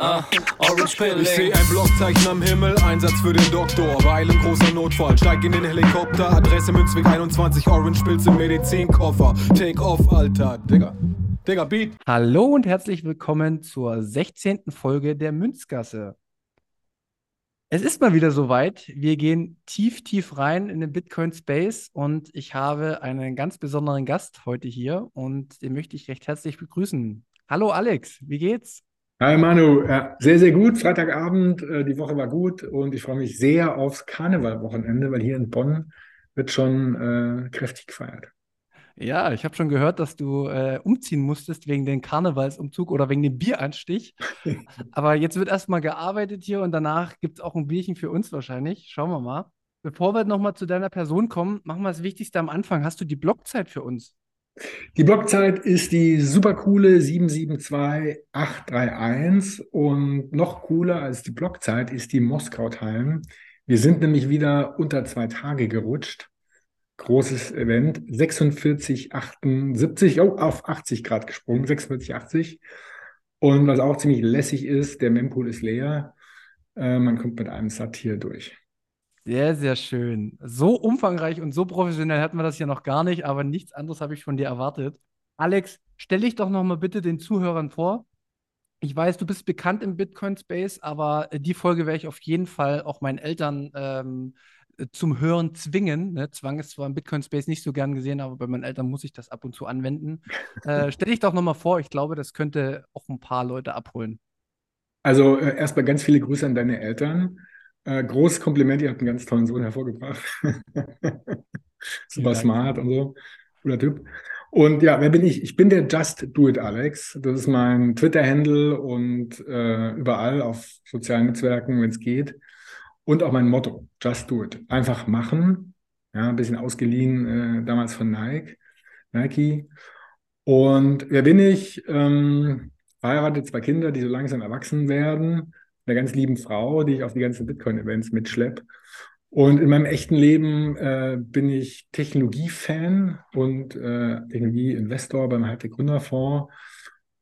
ah, Orange Pilling. Ich sehe ein Blockzeichen am Himmel, Einsatz für den Doktor. Weil ein großer Notfall, steig in den Helikopter. Adresse Münzweg 21, Orange Pilz im Medizinkoffer. Take off, Alter. Digga. Digga, Beat. Hallo und herzlich willkommen zur 16. Folge der Münzgasse. Es ist mal wieder soweit. Wir gehen tief, tief rein in den Bitcoin Space und ich habe einen ganz besonderen Gast heute hier und den möchte ich recht herzlich begrüßen. Hallo Alex, wie geht's? Hi Manu, ja, sehr, sehr gut. Freitagabend, äh, die Woche war gut und ich freue mich sehr aufs Karnevalwochenende, weil hier in Bonn wird schon äh, kräftig gefeiert. Ja, ich habe schon gehört, dass du äh, umziehen musstest wegen dem Karnevalsumzug oder wegen dem Bieranstich. Aber jetzt wird erstmal gearbeitet hier und danach gibt es auch ein Bierchen für uns wahrscheinlich. Schauen wir mal. Bevor wir nochmal zu deiner Person kommen, machen wir das Wichtigste am Anfang. Hast du die Blockzeit für uns? Die Blockzeit ist die super coole 772831 und noch cooler als die Blockzeit ist die Moskau-Time. Wir sind nämlich wieder unter zwei Tage gerutscht. Großes Event, 46, 78, oh, auf 80 Grad gesprungen, 46, 80. Und was auch ziemlich lässig ist, der Mempool ist leer. Äh, man kommt mit einem Sat hier durch. Sehr, sehr schön. So umfangreich und so professionell hatten wir das ja noch gar nicht, aber nichts anderes habe ich von dir erwartet. Alex, stell dich doch noch mal bitte den Zuhörern vor. Ich weiß, du bist bekannt im Bitcoin-Space, aber die Folge werde ich auf jeden Fall auch meinen Eltern ähm, zum Hören zwingen. Ne? Zwang ist zwar im Bitcoin-Space nicht so gern gesehen, aber bei meinen Eltern muss ich das ab und zu anwenden. äh, stell dich doch noch mal vor, ich glaube, das könnte auch ein paar Leute abholen. Also äh, erstmal ganz viele Grüße an deine Eltern. Äh, großes Kompliment, ihr habt einen ganz tollen Sohn hervorgebracht. Super smart und so. Cooler Typ. Und ja, wer bin ich? Ich bin der Just Do It Alex. Das ist mein Twitter-Handle und äh, überall auf sozialen Netzwerken, wenn es geht. Und auch mein Motto, Just Do It. Einfach machen. Ja, ein bisschen ausgeliehen äh, damals von Nike. Nike. Und wer bin ich? Ähm, verheiratet, zwei Kinder, die so langsam erwachsen werden einer ganz lieben Frau, die ich auf die ganzen Bitcoin-Events mitschleppe. Und in meinem echten Leben äh, bin ich Technologiefan und äh, Technologieinvestor beim Hightech Gründerfonds.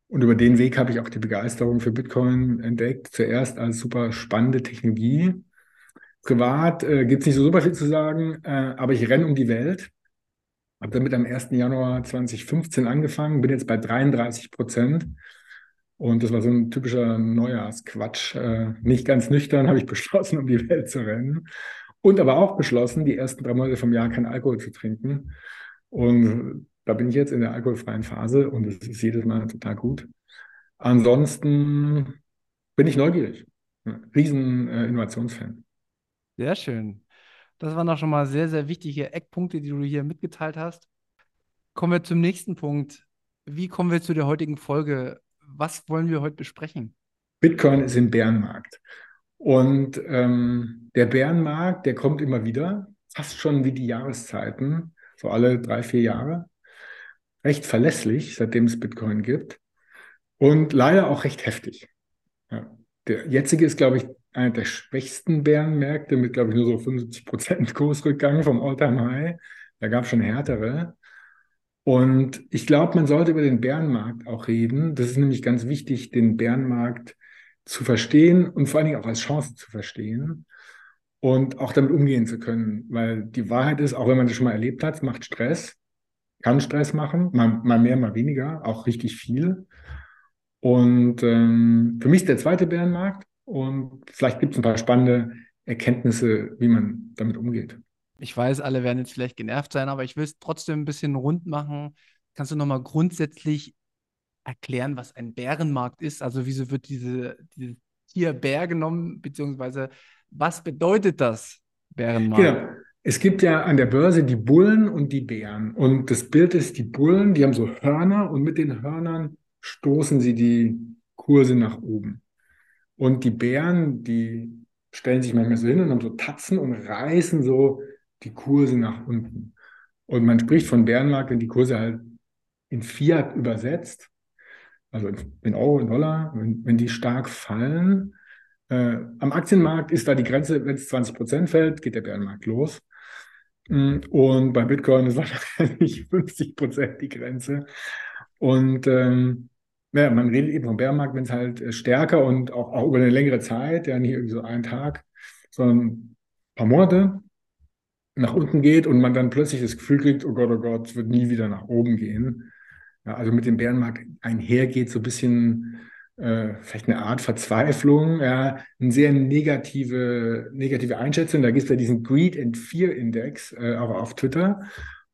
Und über den Weg habe ich auch die Begeisterung für Bitcoin entdeckt. Zuerst als super spannende Technologie. Privat äh, gibt es nicht so super viel zu sagen, äh, aber ich renne um die Welt. Habe damit am 1. Januar 2015 angefangen, bin jetzt bei 33 Prozent. Und das war so ein typischer Neujahrsquatsch. Äh, nicht ganz nüchtern habe ich beschlossen, um die Welt zu rennen. Und aber auch beschlossen, die ersten drei Monate vom Jahr keinen Alkohol zu trinken. Und da bin ich jetzt in der alkoholfreien Phase und es ist jedes Mal total gut. Ansonsten bin ich neugierig. Riesen äh, Innovationsfan. Sehr schön. Das waren auch schon mal sehr, sehr wichtige Eckpunkte, die du hier mitgeteilt hast. Kommen wir zum nächsten Punkt. Wie kommen wir zu der heutigen Folge? Was wollen wir heute besprechen? Bitcoin ist im Bärenmarkt. Und ähm, der Bärenmarkt, der kommt immer wieder, fast schon wie die Jahreszeiten, so alle drei, vier Jahre. Recht verlässlich, seitdem es Bitcoin gibt. Und leider auch recht heftig. Ja. Der jetzige ist, glaube ich, einer der schwächsten Bärenmärkte mit, glaube ich, nur so 75 Prozent Kursrückgang vom All-Time-High. Da gab es schon härtere. Und ich glaube, man sollte über den Bärenmarkt auch reden. Das ist nämlich ganz wichtig, den Bärenmarkt zu verstehen und vor allen Dingen auch als Chance zu verstehen und auch damit umgehen zu können. Weil die Wahrheit ist, auch wenn man das schon mal erlebt hat, macht Stress, kann Stress machen, mal, mal mehr, mal weniger, auch richtig viel. Und ähm, für mich ist der zweite Bärenmarkt und vielleicht gibt es ein paar spannende Erkenntnisse, wie man damit umgeht. Ich weiß, alle werden jetzt vielleicht genervt sein, aber ich will es trotzdem ein bisschen rund machen. Kannst du nochmal grundsätzlich erklären, was ein Bärenmarkt ist? Also wieso wird diese, dieses Tier Bär genommen, beziehungsweise was bedeutet das, Bärenmarkt? Genau. Es gibt ja an der Börse die Bullen und die Bären. Und das Bild ist, die Bullen, die haben so Hörner und mit den Hörnern stoßen sie die Kurse nach oben. Und die Bären, die stellen sich manchmal so hin und haben so Tatzen und reißen so die Kurse nach unten. Und man spricht von Bärenmarkt, wenn die Kurse halt in Fiat übersetzt, also in Euro, in Dollar, wenn, wenn die stark fallen. Äh, am Aktienmarkt ist da die Grenze, wenn es 20 Prozent fällt, geht der Bärenmarkt los. Mm, und bei Bitcoin ist wahrscheinlich 50 Prozent die Grenze. Und ähm, ja, man redet eben vom Bärenmarkt, wenn es halt äh, stärker und auch, auch über eine längere Zeit, ja nicht irgendwie so einen Tag, sondern ein paar Monate nach unten geht und man dann plötzlich das Gefühl kriegt, oh Gott, oh Gott, es wird nie wieder nach oben gehen. Ja, also mit dem Bärenmarkt einhergeht so ein bisschen äh, vielleicht eine Art Verzweiflung, ja, eine sehr negative, negative Einschätzung. Da gibt es ja diesen Greed and Fear Index äh, auch auf Twitter.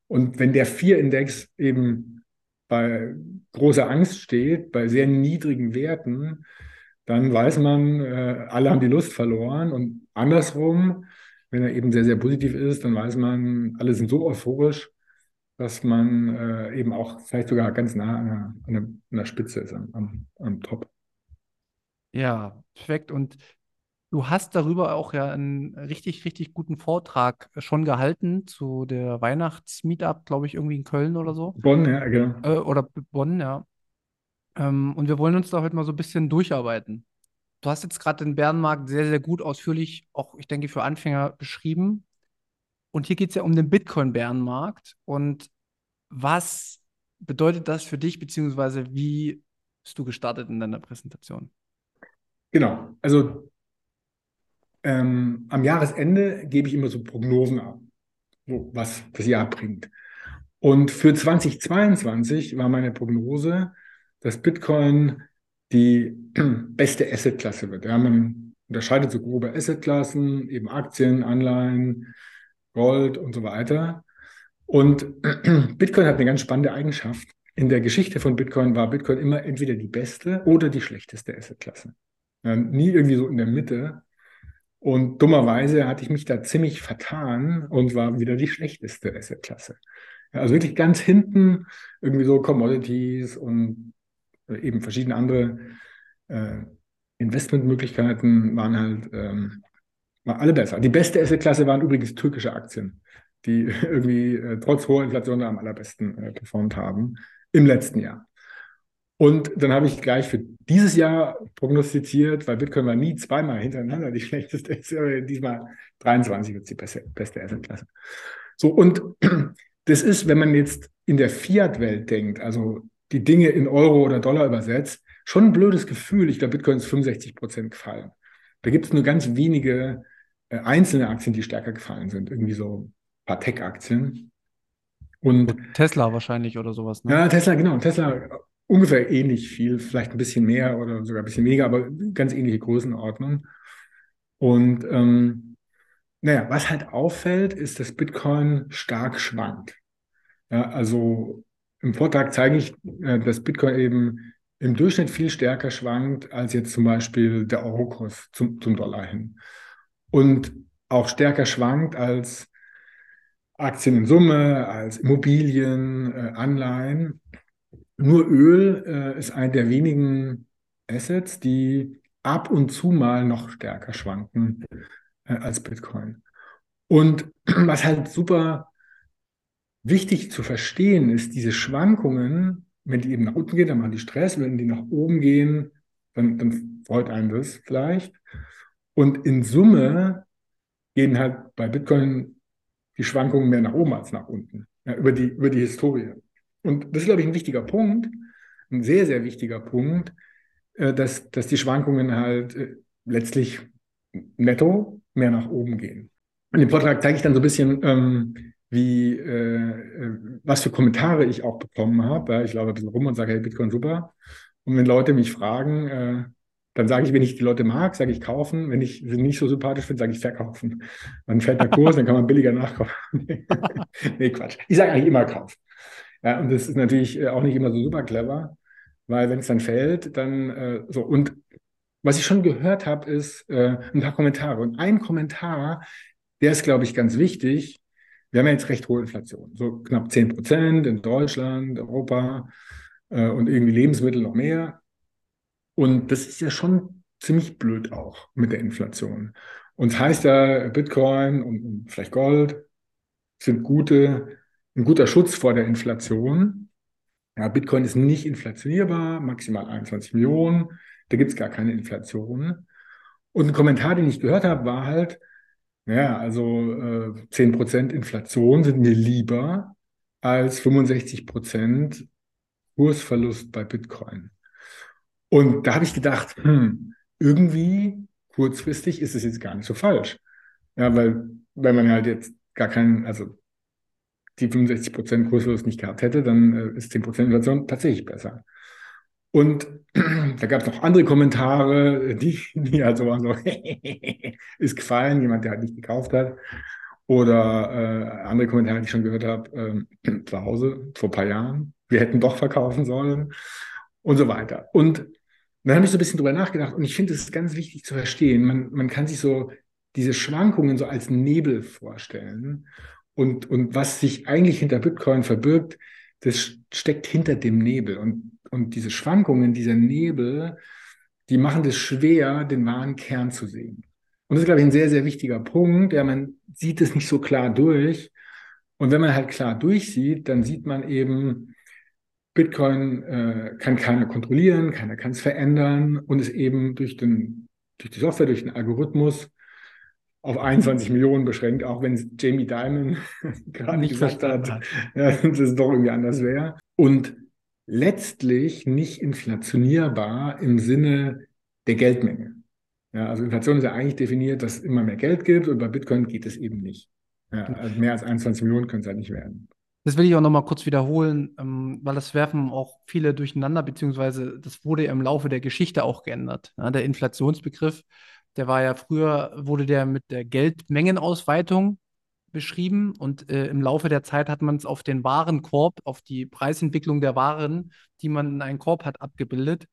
Und wenn der Fear Index eben bei großer Angst steht, bei sehr niedrigen Werten, dann weiß man, äh, alle haben die Lust verloren. Und andersrum, wenn er eben sehr, sehr positiv ist, dann weiß man, alle sind so euphorisch, dass man äh, eben auch vielleicht sogar ganz nah an der, an der, an der Spitze ist, am, am, am Top. Ja, perfekt. Und du hast darüber auch ja einen richtig, richtig guten Vortrag schon gehalten zu der Weihnachtsmeetup, glaube ich, irgendwie in Köln oder so. Bonn, ja, genau. Äh, oder Bonn, ja. Ähm, und wir wollen uns da heute mal so ein bisschen durcharbeiten. Du hast jetzt gerade den Bärenmarkt sehr, sehr gut ausführlich, auch ich denke für Anfänger beschrieben. Und hier geht es ja um den Bitcoin-Bärenmarkt. Und was bedeutet das für dich, beziehungsweise wie bist du gestartet in deiner Präsentation? Genau, also ähm, am Jahresende gebe ich immer so Prognosen ab, was das Jahr bringt. Und für 2022 war meine Prognose, dass Bitcoin die beste Assetklasse wird. Ja, man unterscheidet so grobe Assetklassen, eben Aktien, Anleihen, Gold und so weiter. Und Bitcoin hat eine ganz spannende Eigenschaft. In der Geschichte von Bitcoin war Bitcoin immer entweder die beste oder die schlechteste Assetklasse. Ja, nie irgendwie so in der Mitte. Und dummerweise hatte ich mich da ziemlich vertan und war wieder die schlechteste Assetklasse. Ja, also wirklich ganz hinten irgendwie so Commodities und eben verschiedene andere äh, Investmentmöglichkeiten waren halt ähm, waren alle besser. Die beste Assetklasse waren übrigens türkische Aktien, die irgendwie äh, trotz hoher Inflation am allerbesten äh, performt haben im letzten Jahr. Und dann habe ich gleich für dieses Jahr prognostiziert, weil Bitcoin war nie zweimal hintereinander die schlechteste, diesmal 23 wird die beste, beste Assetklasse. So, und das ist, wenn man jetzt in der Fiat-Welt denkt, also die Dinge in Euro oder Dollar übersetzt, schon ein blödes Gefühl. Ich glaube, Bitcoin ist 65 Prozent gefallen. Da gibt es nur ganz wenige äh, einzelne Aktien, die stärker gefallen sind. Irgendwie so ein paar Tech-Aktien. Und Tesla wahrscheinlich oder sowas. Ne? Ja, Tesla, genau. Tesla ungefähr ähnlich viel, vielleicht ein bisschen mehr oder sogar ein bisschen weniger, aber ganz ähnliche Größenordnung. Und ähm, naja, was halt auffällt, ist, dass Bitcoin stark schwankt. Ja, also im Vortrag zeige ich, äh, dass Bitcoin eben im Durchschnitt viel stärker schwankt als jetzt zum Beispiel der Eurokurs zum, zum Dollar hin. Und auch stärker schwankt als Aktien in Summe, als Immobilien, äh, Anleihen. Nur Öl äh, ist ein der wenigen Assets, die ab und zu mal noch stärker schwanken als Bitcoin. Und was halt super wichtig zu verstehen ist, diese Schwankungen, wenn die eben nach unten gehen, dann machen die Stress, wenn die nach oben gehen, dann, dann freut einen das vielleicht. Und in Summe gehen halt bei Bitcoin die Schwankungen mehr nach oben als nach unten, ja, über, die, über die Historie. Und das ist, glaube ich, ein wichtiger Punkt, ein sehr, sehr wichtiger Punkt, äh, dass, dass die Schwankungen halt äh, letztlich netto mehr nach oben gehen. In dem Vortrag zeige ich dann so ein bisschen, ähm, wie, äh, äh was für Kommentare ich auch bekommen habe. Ich laufe ein bisschen rum und sage, hey, Bitcoin super. Und wenn Leute mich fragen, äh, dann sage ich, wenn ich die Leute mag, sage ich kaufen. Wenn ich sie nicht so sympathisch finde, sage ich verkaufen. Dann fällt der Kurs, dann kann man billiger nachkaufen. nee, Quatsch. Ich sage eigentlich immer kaufen. Ja, und das ist natürlich äh, auch nicht immer so super clever, weil wenn es dann fällt, dann äh, so. Und was ich schon gehört habe, ist äh, ein paar Kommentare. Und ein Kommentar, der ist, glaube ich, ganz wichtig. Wir haben ja jetzt recht hohe Inflation, so knapp 10 Prozent in Deutschland, Europa äh, und irgendwie Lebensmittel noch mehr. Und das ist ja schon ziemlich blöd auch mit der Inflation. Und es heißt ja, Bitcoin und vielleicht Gold sind gute, ein guter Schutz vor der Inflation. Ja, Bitcoin ist nicht inflationierbar, maximal 21 Millionen. Da gibt es gar keine Inflation. Und ein Kommentar, den ich gehört habe, war halt, ja, also äh, 10% Inflation sind mir lieber als 65% Kursverlust bei Bitcoin. Und da habe ich gedacht, hm, irgendwie kurzfristig ist es jetzt gar nicht so falsch. Ja, weil, weil man halt jetzt gar keinen, also die 65% Kursverlust nicht gehabt hätte, dann äh, ist 10% Inflation tatsächlich besser. Und da gab es noch andere Kommentare, die, die halt so waren so, ist gefallen, jemand, der halt nicht gekauft hat. Oder äh, andere Kommentare, die ich schon gehört habe, äh, zu Hause vor ein paar Jahren, wir hätten doch verkaufen sollen und so weiter. Und dann habe ich so ein bisschen drüber nachgedacht und ich finde, es ist ganz wichtig zu verstehen. Man, man kann sich so diese Schwankungen so als Nebel vorstellen. Und, und was sich eigentlich hinter Bitcoin verbirgt, das steckt hinter dem Nebel. Und, und diese Schwankungen, dieser Nebel, die machen es schwer, den wahren Kern zu sehen. Und das ist, glaube ich, ein sehr, sehr wichtiger Punkt. Ja, man sieht es nicht so klar durch. Und wenn man halt klar durchsieht, dann sieht man eben, Bitcoin äh, kann keiner kontrollieren, keiner kann es verändern und ist eben durch, den, durch die Software, durch den Algorithmus auf 21 Millionen beschränkt, auch wenn Jamie Dimon gerade nicht gesagt hat, hat. Ja, dass es doch irgendwie anders wäre. Und letztlich nicht inflationierbar im Sinne der Geldmenge. Ja, also Inflation ist ja eigentlich definiert, dass es immer mehr Geld gibt und bei Bitcoin geht es eben nicht. Ja, also mehr als 21 Millionen können es halt nicht werden. Das will ich auch nochmal kurz wiederholen, ähm, weil das werfen auch viele durcheinander, beziehungsweise das wurde im Laufe der Geschichte auch geändert. Ja, der Inflationsbegriff, der war ja früher, wurde der mit der Geldmengenausweitung beschrieben und äh, im Laufe der Zeit hat man es auf den Warenkorb, auf die Preisentwicklung der Waren, die man in einen Korb hat, abgebildet.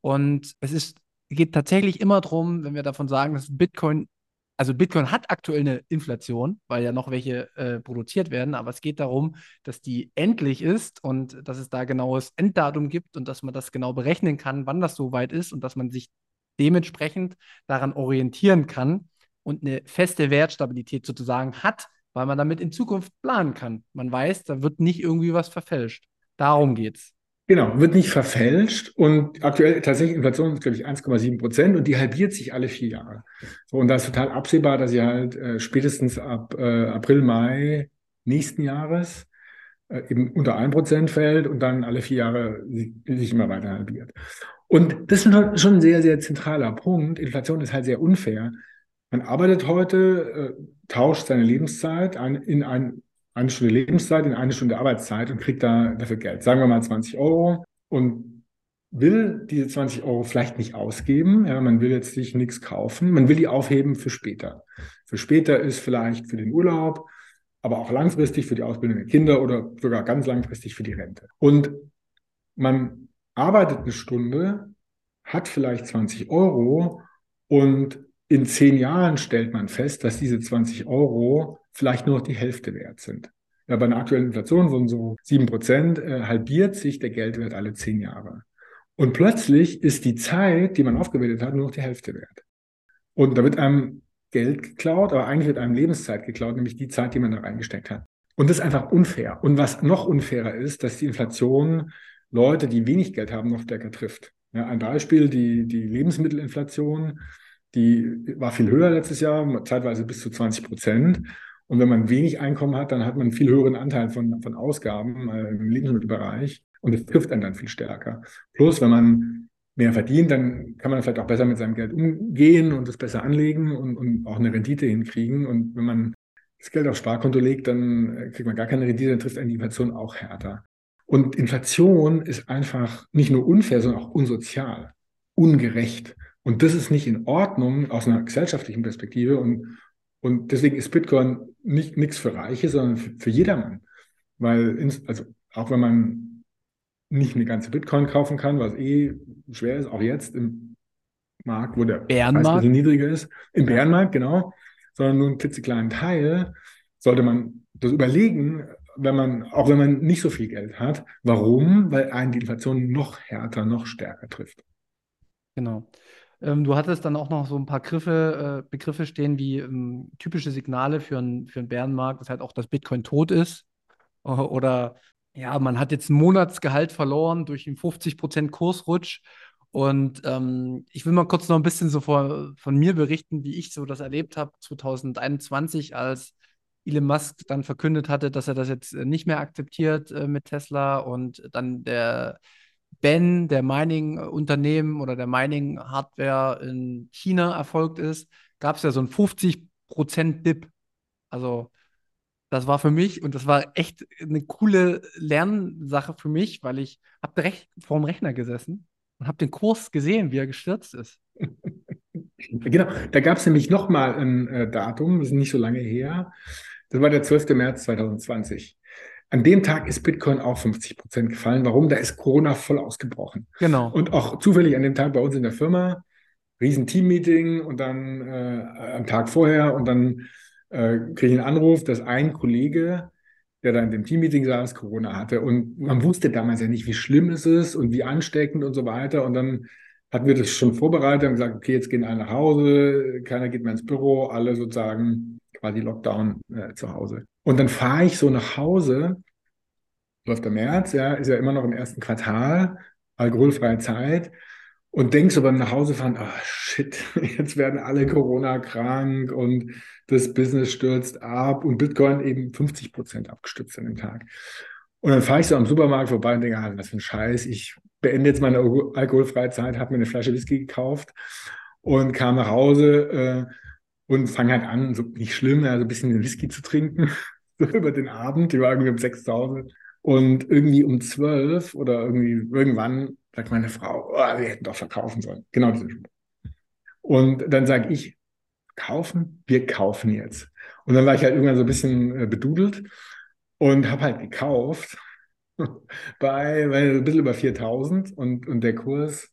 Und es ist, geht tatsächlich immer darum, wenn wir davon sagen, dass Bitcoin also Bitcoin hat aktuell eine Inflation, weil ja noch welche äh, produziert werden, aber es geht darum, dass die endlich ist und dass es da genaues Enddatum gibt und dass man das genau berechnen kann, wann das soweit ist und dass man sich dementsprechend daran orientieren kann und eine feste Wertstabilität sozusagen hat, weil man damit in Zukunft planen kann. Man weiß, da wird nicht irgendwie was verfälscht. Darum geht's. Genau, wird nicht verfälscht und aktuell tatsächlich Inflation ist, glaube ich, 1,7 Prozent und die halbiert sich alle vier Jahre. So, und da ist total absehbar, dass sie halt äh, spätestens ab äh, April, Mai nächsten Jahres äh, eben unter 1 Prozent fällt und dann alle vier Jahre sich, sich immer weiter halbiert. Und das ist schon ein sehr, sehr zentraler Punkt. Inflation ist halt sehr unfair. Man arbeitet heute, äh, tauscht seine Lebenszeit ein, in ein eine Stunde Lebenszeit in eine Stunde Arbeitszeit und kriegt da dafür Geld. Sagen wir mal 20 Euro und will diese 20 Euro vielleicht nicht ausgeben. Ja, man will jetzt sich nichts kaufen. Man will die aufheben für später. Für später ist vielleicht für den Urlaub, aber auch langfristig für die Ausbildung der Kinder oder sogar ganz langfristig für die Rente. Und man arbeitet eine Stunde, hat vielleicht 20 Euro und in zehn Jahren stellt man fest, dass diese 20 Euro vielleicht nur noch die Hälfte wert sind. Ja, bei einer aktuellen Inflation von so sieben Prozent äh, halbiert sich der Geldwert alle zehn Jahre. Und plötzlich ist die Zeit, die man aufgewendet hat, nur noch die Hälfte wert. Und da wird einem Geld geklaut, aber eigentlich wird einem Lebenszeit geklaut, nämlich die Zeit, die man da reingesteckt hat. Und das ist einfach unfair. Und was noch unfairer ist, dass die Inflation Leute, die wenig Geld haben, noch stärker trifft. Ja, ein Beispiel, die, die Lebensmittelinflation die war viel höher letztes Jahr, zeitweise bis zu 20 Prozent. Und wenn man wenig Einkommen hat, dann hat man einen viel höheren Anteil von, von Ausgaben äh, im Lebensmittelbereich und das trifft einen dann viel stärker. Plus, wenn man mehr verdient, dann kann man vielleicht auch besser mit seinem Geld umgehen und es besser anlegen und, und auch eine Rendite hinkriegen. Und wenn man das Geld aufs Sparkonto legt, dann äh, kriegt man gar keine Rendite, dann trifft einen die Inflation auch härter. Und Inflation ist einfach nicht nur unfair, sondern auch unsozial, ungerecht. Und das ist nicht in Ordnung aus einer gesellschaftlichen Perspektive. Und, und deswegen ist Bitcoin nicht nichts für Reiche, sondern für, für jedermann. Weil, ins, also auch wenn man nicht eine ganze Bitcoin kaufen kann, was eh schwer ist, auch jetzt im Markt, wo der Bärenmarkt? Preis ein bisschen niedriger ist, im Bärenmarkt, genau, sondern nur einen klitzekleinen Teil, sollte man das überlegen, wenn man, auch wenn man nicht so viel Geld hat. Warum? Weil einen die Inflation noch härter, noch stärker trifft. Genau. Ähm, du hattest dann auch noch so ein paar Griffe, äh, Begriffe stehen wie ähm, typische Signale für, ein, für einen Bärenmarkt, dass halt auch das Bitcoin tot ist. Oder ja, man hat jetzt ein Monatsgehalt verloren durch einen 50% Kursrutsch. Und ähm, ich will mal kurz noch ein bisschen so vor, von mir berichten, wie ich so das erlebt habe 2021, als Elon Musk dann verkündet hatte, dass er das jetzt äh, nicht mehr akzeptiert äh, mit Tesla und dann der Ben, der Mining-Unternehmen oder der Mining-Hardware in China erfolgt ist, gab es ja so einen 50%-Dip. Also das war für mich und das war echt eine coole Lernsache für mich, weil ich habe vor dem Rechner gesessen und habe den Kurs gesehen, wie er gestürzt ist. Genau, da gab es nämlich nochmal ein äh, Datum, das ist nicht so lange her. Das war der 12. März 2020. An dem Tag ist Bitcoin auch 50 Prozent gefallen. Warum? Da ist Corona voll ausgebrochen. Genau. Und auch zufällig an dem Tag bei uns in der Firma, riesen Team-Meeting und dann äh, am Tag vorher und dann äh, kriege ich einen Anruf, dass ein Kollege, der da in dem Team-Meeting saß, Corona hatte. Und man wusste damals ja nicht, wie schlimm es ist und wie ansteckend und so weiter. Und dann hatten wir das schon vorbereitet und gesagt, okay, jetzt gehen alle nach Hause, keiner geht mehr ins Büro, alle sozusagen quasi Lockdown äh, zu Hause. Und dann fahre ich so nach Hause, läuft der März, ja, ist ja immer noch im ersten Quartal, alkoholfreie Zeit und denkst so beim Nachhausefahren, ah oh, shit, jetzt werden alle Corona krank und das Business stürzt ab und Bitcoin eben 50 Prozent abgestützt an dem Tag. Und dann fahre ich so am Supermarkt vorbei und denke, ah, was für ein Scheiß, ich beende jetzt meine alkoholfreie Zeit, habe mir eine Flasche Whisky gekauft und kam nach Hause äh, und fange halt an, so nicht schlimm, also ein bisschen Whisky zu trinken, so über den Abend, ich war irgendwie um sechs zu Hause und irgendwie um zwölf oder irgendwie irgendwann sagt meine Frau, oh, wir hätten doch verkaufen sollen. Genau diese Spruch. Und dann sage ich, kaufen? Wir kaufen jetzt. Und dann war ich halt irgendwann so ein bisschen äh, bedudelt und habe halt gekauft bei, bei ein bisschen über 4000 und, und der Kurs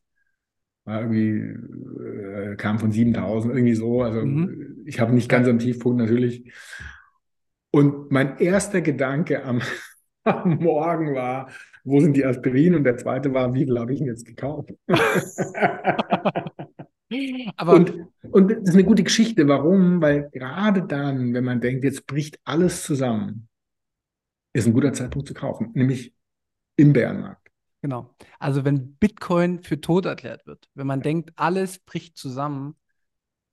war irgendwie, äh, kam von 7000, irgendwie so. Also mhm. ich habe nicht ganz am Tiefpunkt natürlich. Und mein erster Gedanke am, am Morgen war, wo sind die Aspirin? Und der zweite war, wie viel habe ich denn jetzt gekauft? Aber und, und das ist eine gute Geschichte. Warum? Weil gerade dann, wenn man denkt, jetzt bricht alles zusammen, ist ein guter Zeitpunkt zu kaufen, nämlich im Bärenmarkt. Genau. Also wenn Bitcoin für tot erklärt wird, wenn man denkt, alles bricht zusammen,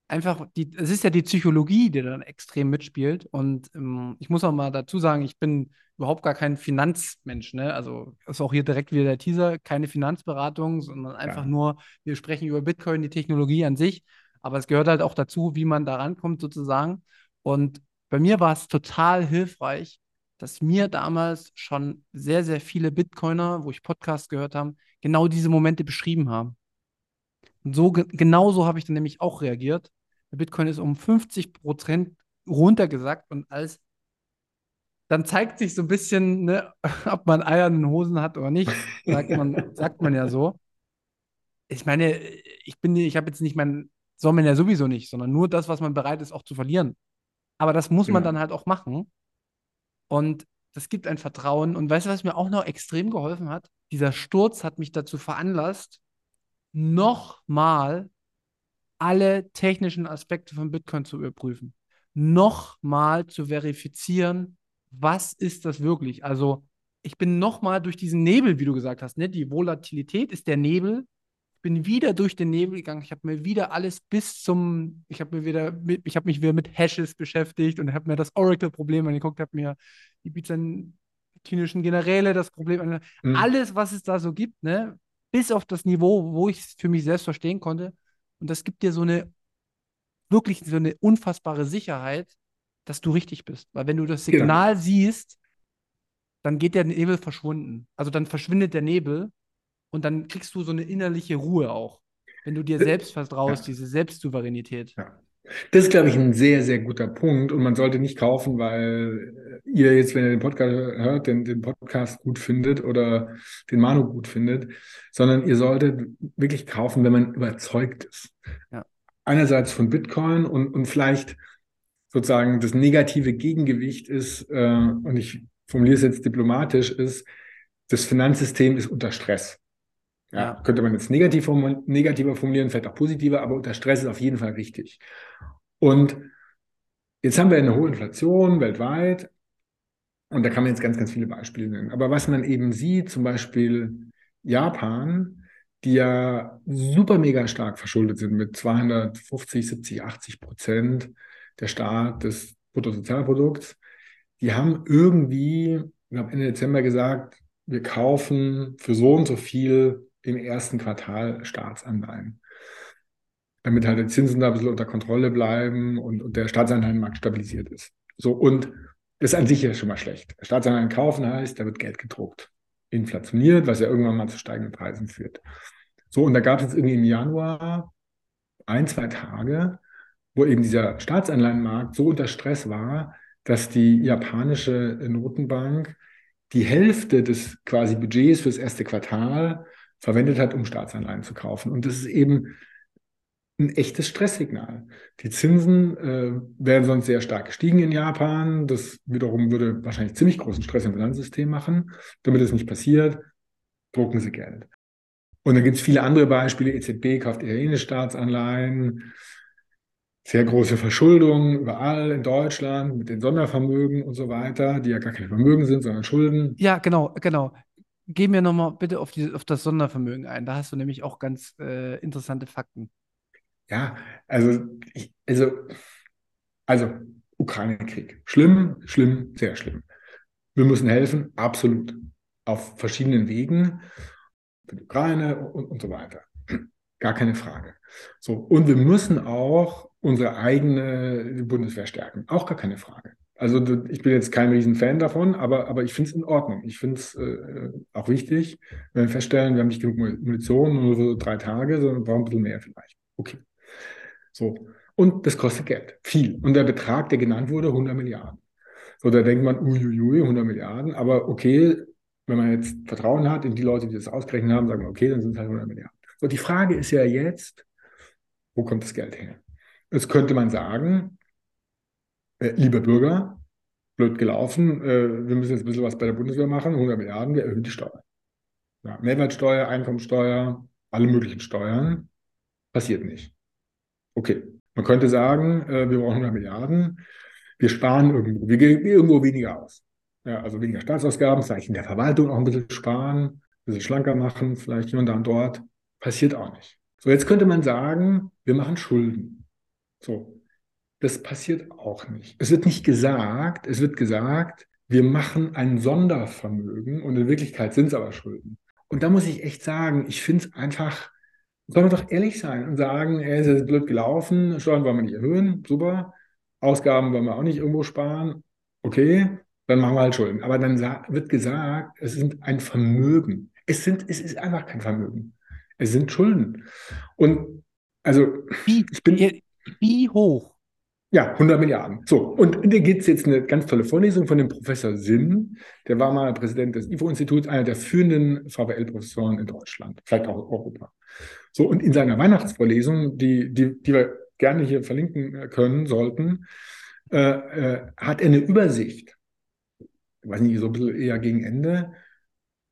einfach die, es ist ja die Psychologie, die dann extrem mitspielt. Und ähm, ich muss auch mal dazu sagen, ich bin überhaupt gar kein Finanzmensch. Ne? Also ist auch hier direkt wieder der Teaser, keine Finanzberatung, sondern einfach ja. nur, wir sprechen über Bitcoin, die Technologie an sich. Aber es gehört halt auch dazu, wie man da rankommt sozusagen. Und bei mir war es total hilfreich, dass mir damals schon sehr, sehr viele Bitcoiner, wo ich Podcasts gehört habe, genau diese Momente beschrieben haben. Und so, genauso habe ich dann nämlich auch reagiert. Der Bitcoin ist um 50 Prozent runtergesackt und als dann zeigt sich so ein bisschen, ne, ob man Eier in den Hosen hat oder nicht, sagt man, sagt man ja so. Ich meine, ich bin, ich habe jetzt nicht mein, soll man ja sowieso nicht, sondern nur das, was man bereit ist, auch zu verlieren. Aber das muss genau. man dann halt auch machen. Und das gibt ein Vertrauen. Und weißt du, was mir auch noch extrem geholfen hat? Dieser Sturz hat mich dazu veranlasst, nochmal alle technischen Aspekte von Bitcoin zu überprüfen. Nochmal zu verifizieren, was ist das wirklich? Also, ich bin nochmal durch diesen Nebel, wie du gesagt hast, ne? die Volatilität ist der Nebel. Bin wieder durch den Nebel gegangen. Ich habe mir wieder alles bis zum, ich habe mir wieder, mit, ich habe mich wieder mit Hashes beschäftigt und habe mir das Oracle-Problem angeguckt, habe mir die byzantinischen Generäle das Problem, mhm. alles, was es da so gibt, ne, bis auf das Niveau, wo ich es für mich selbst verstehen konnte. Und das gibt dir so eine, wirklich so eine unfassbare Sicherheit, dass du richtig bist. Weil wenn du das genau. Signal genau. siehst, dann geht der Nebel verschwunden. Also dann verschwindet der Nebel und dann kriegst du so eine innerliche Ruhe auch, wenn du dir äh, selbst vertraust, ja. diese Selbstsouveränität. Ja. Das ist, glaube ich, ein sehr, sehr guter Punkt. Und man sollte nicht kaufen, weil ihr jetzt, wenn ihr den Podcast hört, den, den Podcast gut findet oder den Manu gut findet, sondern ihr solltet wirklich kaufen, wenn man überzeugt ist. Ja. Einerseits von Bitcoin und, und vielleicht sozusagen das negative Gegengewicht ist, äh, und ich formuliere es jetzt diplomatisch, ist, das Finanzsystem ist unter Stress. Ja. Könnte man jetzt negativ formulieren, negativer formulieren, vielleicht auch positiver, aber unter Stress ist auf jeden Fall richtig. Und jetzt haben wir eine hohe Inflation weltweit und da kann man jetzt ganz, ganz viele Beispiele nennen. Aber was man eben sieht, zum Beispiel Japan, die ja super mega stark verschuldet sind mit 250, 70, 80 Prozent der Staat des Bruttosozialprodukts, die haben irgendwie, ich glaube Ende Dezember gesagt, wir kaufen für so und so viel im ersten Quartal Staatsanleihen. Damit halt die Zinsen da ein bisschen unter Kontrolle bleiben und, und der Staatsanleihenmarkt stabilisiert ist. So, und das ist an sich ja schon mal schlecht. Staatsanleihen kaufen heißt, da wird Geld gedruckt. Inflationiert, was ja irgendwann mal zu steigenden Preisen führt. So, und da gab es irgendwie im Januar ein, zwei Tage, wo eben dieser Staatsanleihenmarkt so unter Stress war, dass die japanische Notenbank die Hälfte des quasi Budgets fürs erste Quartal verwendet hat, um Staatsanleihen zu kaufen. Und das ist eben ein echtes Stresssignal. Die Zinsen äh, wären sonst sehr stark gestiegen in Japan. Das wiederum würde wahrscheinlich ziemlich großen Stress im Finanzsystem machen. Damit es nicht passiert, drucken sie Geld. Und dann gibt es viele andere Beispiele. EZB kauft italienische Staatsanleihen, sehr große Verschuldung überall in Deutschland mit den Sondervermögen und so weiter, die ja gar keine Vermögen sind, sondern Schulden. Ja, genau, genau geh mir nochmal bitte auf, die, auf das Sondervermögen ein. Da hast du nämlich auch ganz äh, interessante Fakten. Ja, also, ich, also, also Ukraine-Krieg. Schlimm, schlimm, sehr schlimm. Wir müssen helfen, absolut. Auf verschiedenen Wegen. Für die Ukraine und, und so weiter. Gar keine Frage. So, und wir müssen auch unsere eigene Bundeswehr stärken. Auch gar keine Frage. Also ich bin jetzt kein Riesenfan davon, aber, aber ich finde es in Ordnung. Ich finde es äh, auch wichtig, wenn wir feststellen, wir haben nicht genug Munition, nur so drei Tage, sondern brauchen ein bisschen mehr vielleicht. Okay. So. Und das kostet Geld. Viel. Und der Betrag, der genannt wurde, 100 Milliarden. So, da denkt man, uiuiui, 100 Milliarden. Aber okay, wenn man jetzt Vertrauen hat in die Leute, die das ausgerechnet haben, sagen wir, okay, dann sind es halt 100 Milliarden. So, die Frage ist ja jetzt, wo kommt das Geld her? Jetzt könnte man sagen, äh, lieber Bürger, blöd gelaufen, äh, wir müssen jetzt ein bisschen was bei der Bundeswehr machen, 100 Milliarden, wir erhöhen die Steuern. Ja, Mehrwertsteuer, Einkommensteuer, alle möglichen Steuern, passiert nicht. Okay, man könnte sagen, äh, wir brauchen 100 Milliarden, wir sparen irgendwo, wir geben irgendwo weniger aus. Ja, also weniger Staatsausgaben, vielleicht in der Verwaltung auch ein bisschen sparen, ein bisschen schlanker machen, vielleicht hier und da und dort. Passiert auch nicht. So, jetzt könnte man sagen, wir machen Schulden. So, das passiert auch nicht. Es wird nicht gesagt, es wird gesagt, wir machen ein Sondervermögen und in Wirklichkeit sind es aber Schulden. Und da muss ich echt sagen, ich finde es einfach, sollen wir doch ehrlich sein und sagen, ey, es ist blöd gelaufen, Steuern wollen wir nicht erhöhen, super, Ausgaben wollen wir auch nicht irgendwo sparen, okay, dann machen wir halt Schulden. Aber dann wird gesagt, es sind ein Vermögen. Es, sind, es ist einfach kein Vermögen. Es sind Schulden. Und also, wie, ich bin. Wie hoch ja, 100 Milliarden. So, und da gibt es jetzt eine ganz tolle Vorlesung von dem Professor Sinn. Der war mal Präsident des IFO-Instituts, einer der führenden VWL-Professoren in Deutschland, vielleicht auch Europa. So, und in seiner Weihnachtsvorlesung, die, die, die wir gerne hier verlinken können, sollten, äh, äh, hat er eine Übersicht, ich weiß nicht, so ein bisschen eher gegen Ende,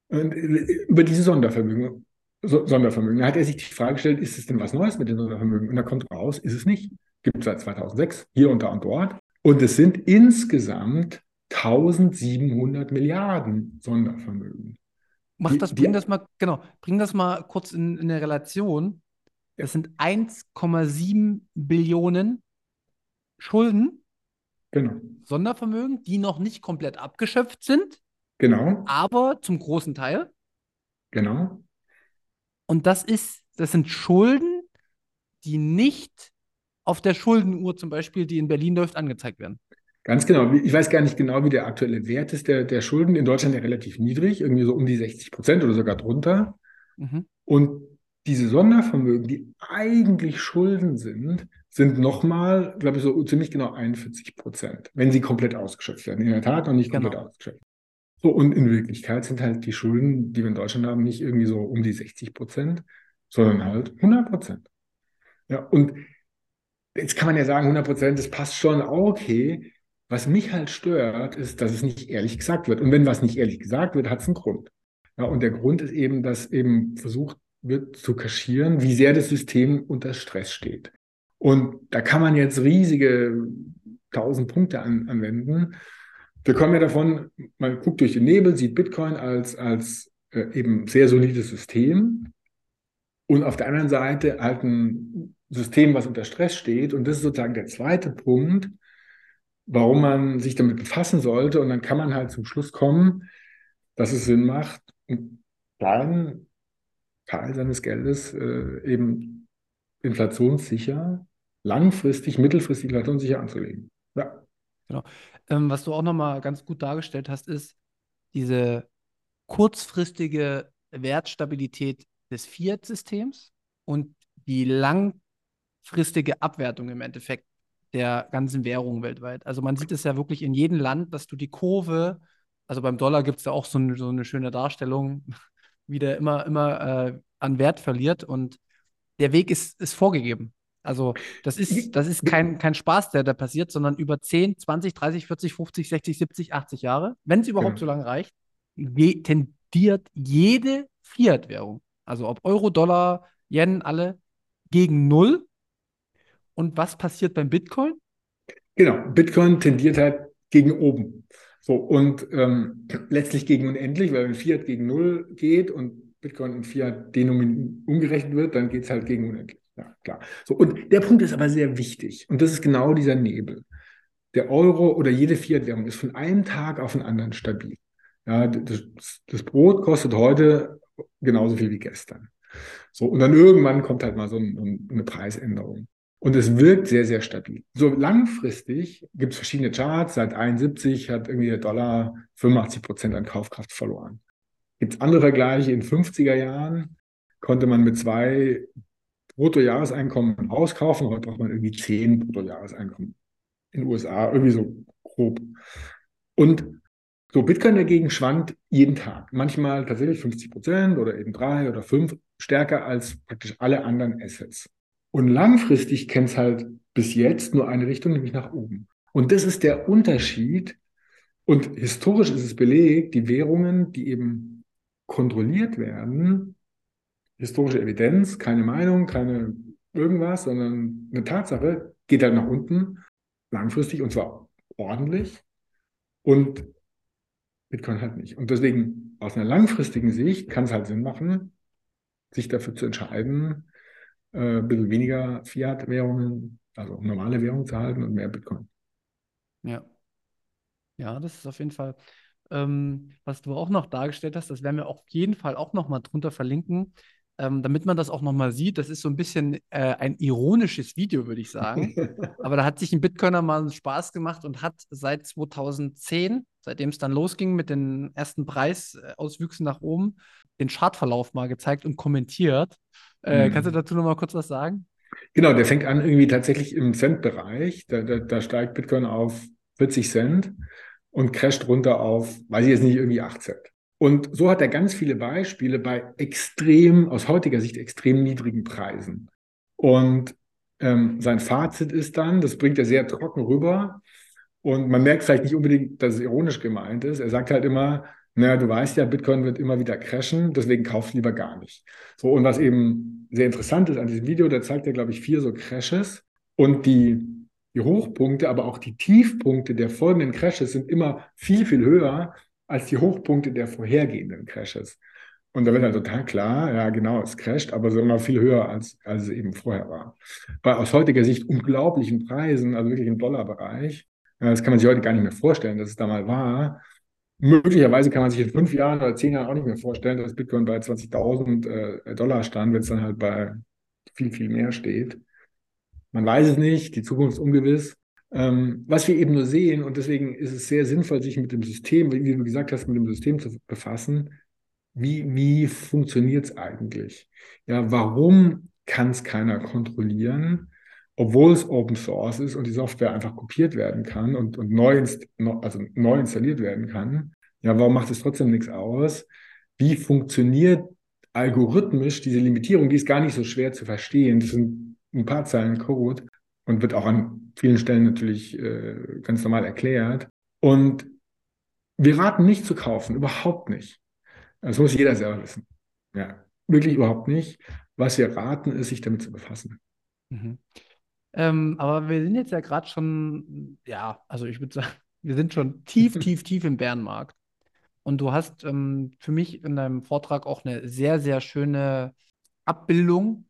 und, äh, über diese Sondervermögen. So, Sondervermögen. Da hat er sich die Frage gestellt, ist es denn was Neues mit den Sondervermögen? Und da kommt raus, ist es nicht gibt es seit 2006, hier und da und dort. Und es sind insgesamt 1700 Milliarden Sondervermögen. Mach das, bring das mal, genau, bring das mal kurz in, in eine Relation. Das sind 1,7 Billionen Schulden, Genau. Sondervermögen, die noch nicht komplett abgeschöpft sind, Genau. aber zum großen Teil. Genau. Und das ist, das sind Schulden, die nicht auf der Schuldenuhr zum Beispiel, die in Berlin läuft, angezeigt werden. Ganz genau. Ich weiß gar nicht genau, wie der aktuelle Wert ist der, der Schulden. In Deutschland ja relativ niedrig, irgendwie so um die 60 Prozent oder sogar drunter. Mhm. Und diese Sondervermögen, die eigentlich Schulden sind, sind nochmal, glaube ich, so ziemlich genau 41 Prozent, wenn sie komplett ausgeschöpft werden. In der Tat noch nicht komplett Genau. ausgeschöpft. So, und in Wirklichkeit sind halt die Schulden, die wir in Deutschland haben, nicht irgendwie so um die 60 Prozent, sondern halt 100 Prozent. Ja, und jetzt kann man ja sagen, 100 Prozent, das passt schon, okay. Was mich halt stört, ist, dass es nicht ehrlich gesagt wird. Und wenn was nicht ehrlich gesagt wird, hat es einen Grund. Ja, und der Grund ist eben, dass eben versucht wird zu kaschieren, wie sehr das System unter Stress steht. Und da kann man jetzt riesige tausend Punkte an, anwenden. Wir kommen ja davon, man guckt durch den Nebel, sieht Bitcoin als, als äh, eben sehr solides System. Und auf der anderen Seite halt ein System, was unter Stress steht. Und das ist sozusagen der zweite Punkt, warum man sich damit befassen sollte. Und dann kann man halt zum Schluss kommen, dass es Sinn macht, einen kleinen Teil seines Geldes äh, eben inflationssicher, langfristig, mittelfristig inflationssicher anzulegen. Ja, Ähm, was du auch nochmal ganz gut dargestellt hast, ist diese kurzfristige Wertstabilität des Fiat-Systems und die langfristige Abwertung im Endeffekt der ganzen Währung weltweit. Also man sieht es ja wirklich in jedem Land, dass du die Kurve, also beim Dollar gibt es ja auch so eine, so eine schöne Darstellung, wie der immer, immer äh, an Wert verliert und der Weg ist, ist vorgegeben. Also das ist, das ist kein, kein Spaß, der da passiert, sondern über 10, 20, 30, 40, 50, 60, 70, 80 Jahre, wenn es überhaupt Genau. so lange reicht, tendiert jede Fiat-Währung, also ob Euro, Dollar, Yen, alle, gegen Null. Und was passiert beim Bitcoin? genau. Bitcoin tendiert halt gegen oben. So, und ähm, letztlich gegen unendlich, weil wenn Fiat gegen Null geht und Bitcoin in Fiat umgerechnet wird, dann geht es halt gegen unendlich. Ja, klar. So, und der Punkt ist aber sehr wichtig. Und das ist genau dieser Nebel. Der Euro oder jede Fiat-Währung ist von einem Tag auf den anderen stabil. Ja, das, das Brot kostet heute genauso viel wie gestern. So, und dann irgendwann kommt halt mal so ein, eine Preisänderung. Und es wirkt sehr, sehr stabil. So langfristig gibt es verschiedene Charts. Seit 71 hat irgendwie der Dollar 85 Prozent an Kaufkraft verloren. Gibt es andere Vergleiche? In 50er Jahren konnte man mit zwei Bruttojahreseinkommen auskaufen. Heute braucht man irgendwie zehn Bruttojahreseinkommen. In den USA irgendwie so grob. Und so Bitcoin dagegen schwankt jeden Tag. Manchmal tatsächlich 50 Prozent oder eben drei oder fünf stärker als praktisch alle anderen Assets. Und langfristig kennt es halt bis jetzt nur eine Richtung, nämlich nach oben. Und das ist der Unterschied. Und historisch ist es belegt, die Währungen, die eben kontrolliert werden, historische Evidenz, keine Meinung, keine irgendwas, sondern eine Tatsache, geht halt nach unten, langfristig und zwar ordentlich. Und Bitcoin halt nicht. Und deswegen aus einer langfristigen Sicht kann es halt Sinn machen, sich dafür zu entscheiden, äh, ein bisschen weniger Fiat-Währungen, also normale Währungen zu halten und mehr Bitcoin. Ja. Ja, das ist auf jeden Fall, ähm, was du auch noch dargestellt hast, das werden wir auf jeden Fall auch nochmal drunter verlinken, ähm, damit man das auch nochmal sieht. Das ist so ein bisschen äh, ein ironisches Video, würde ich sagen. Aber da hat sich ein Bitcoiner mal Spaß gemacht und hat seit 2010, seitdem es dann losging mit den ersten Preisauswüchsen nach oben, den Chartverlauf mal gezeigt und kommentiert. Äh, Mhm. Kannst du dazu nochmal kurz was sagen? Genau, der fängt an irgendwie tatsächlich im Cent-Bereich. Da, da, da steigt Bitcoin auf 40 Cent und crasht runter auf, weiß ich jetzt nicht, irgendwie 8 Cent. Und so hat er ganz viele Beispiele bei extrem, aus heutiger Sicht extrem niedrigen Preisen. Und ähm, sein Fazit ist dann, das bringt er sehr trocken rüber. Und man merkt vielleicht nicht unbedingt, dass es ironisch gemeint ist. Er sagt halt immer, naja, du weißt ja, Bitcoin wird immer wieder crashen, deswegen kauf lieber gar nicht. So, und was eben sehr interessant ist an diesem Video, da zeigt er, glaube ich, vier so Crashes. Und die, die Hochpunkte, aber auch die Tiefpunkte der folgenden Crashes sind immer viel, viel höher als die Hochpunkte der vorhergehenden Crashes. Und da wird halt total klar, ja genau, es crasht, aber so immer viel höher, als, als es eben vorher war. Bei aus heutiger Sicht unglaublichen Preisen, also wirklich im Dollarbereich, das kann man sich heute gar nicht mehr vorstellen, dass es da mal war. Möglicherweise kann man sich in fünf Jahren oder zehn Jahren auch nicht mehr vorstellen, dass Bitcoin bei 20.000 äh, Dollar stand, wenn es dann halt bei viel, viel mehr steht. Man weiß es nicht, die Zukunft ist ungewiss. Ähm, was wir eben nur sehen, und deswegen ist es sehr sinnvoll, sich mit dem System, wie du gesagt hast, mit dem System zu befassen. Wie, wie funktioniert es eigentlich? Ja, warum kann es keiner kontrollieren? Obwohl es Open Source ist und die Software einfach kopiert werden kann und, und neu, also neu installiert werden kann, ja, warum macht es trotzdem nichts aus? Wie funktioniert algorithmisch diese Limitierung? Die ist gar nicht so schwer zu verstehen. Das sind ein paar Zeilen Code und wird auch an vielen Stellen natürlich äh, ganz normal erklärt. Und wir raten nicht zu kaufen, überhaupt nicht. Das muss jeder selber wissen. Ja, wirklich überhaupt nicht. Was wir raten, ist, sich damit zu befassen. Mhm. Ähm, aber wir sind jetzt ja gerade schon, ja, also ich würde sagen, wir sind schon tief, tief, tief im Bärenmarkt. Und du hast ähm, für mich in deinem Vortrag auch eine sehr, sehr schöne Abbildung,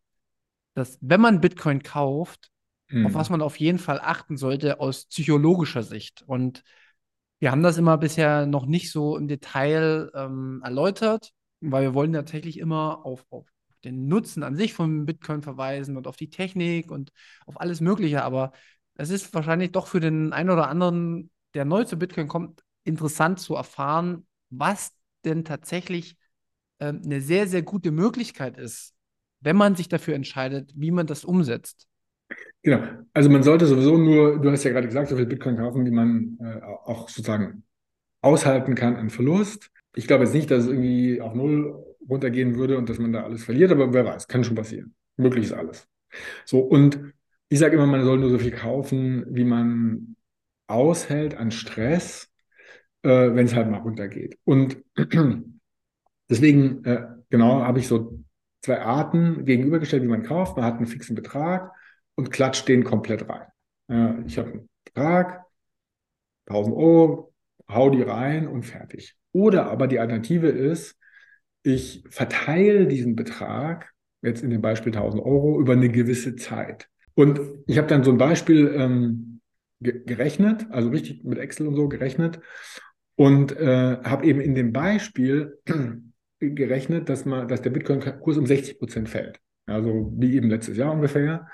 dass wenn man Bitcoin kauft, mhm. auf was man auf jeden Fall achten sollte aus psychologischer Sicht. Und wir haben das immer bisher noch nicht so im Detail ähm, erläutert, weil wir wollen tatsächlich immer auf, auf den Nutzen an sich von Bitcoin verweisen und auf die Technik und auf alles Mögliche. Aber es ist wahrscheinlich doch für den einen oder anderen, der neu zu Bitcoin kommt, interessant zu erfahren, was denn tatsächlich äh, eine sehr, sehr gute Möglichkeit ist, wenn man sich dafür entscheidet, wie man das umsetzt. Genau. Also man sollte sowieso nur, du hast ja gerade gesagt, so viel Bitcoin kaufen, wie man äh, auch sozusagen aushalten kann an Verlust. Ich glaube jetzt nicht, dass es irgendwie auf Null runtergehen würde und dass man da alles verliert, aber wer weiß, kann schon passieren. Möglich ist alles. So, und ich sage immer, man soll nur so viel kaufen, wie man aushält an Stress, äh, wenn es halt mal runtergeht. Und deswegen, äh, genau, habe ich so zwei Arten gegenübergestellt, wie man kauft. Man hat einen fixen Betrag und klatscht den komplett rein. Äh, ich habe einen Betrag, 1000 Euro, hau die rein und fertig. Oder aber die Alternative ist, ich verteile diesen Betrag, jetzt in dem Beispiel 1000 Euro, über eine gewisse Zeit. Und ich habe dann so ein Beispiel ähm, ge gerechnet, also richtig mit Excel und so gerechnet und äh, habe eben in dem Beispiel gerechnet, dass, man, dass der Bitcoin-Kurs um 60 Prozent fällt. Also wie eben letztes Jahr ungefähr.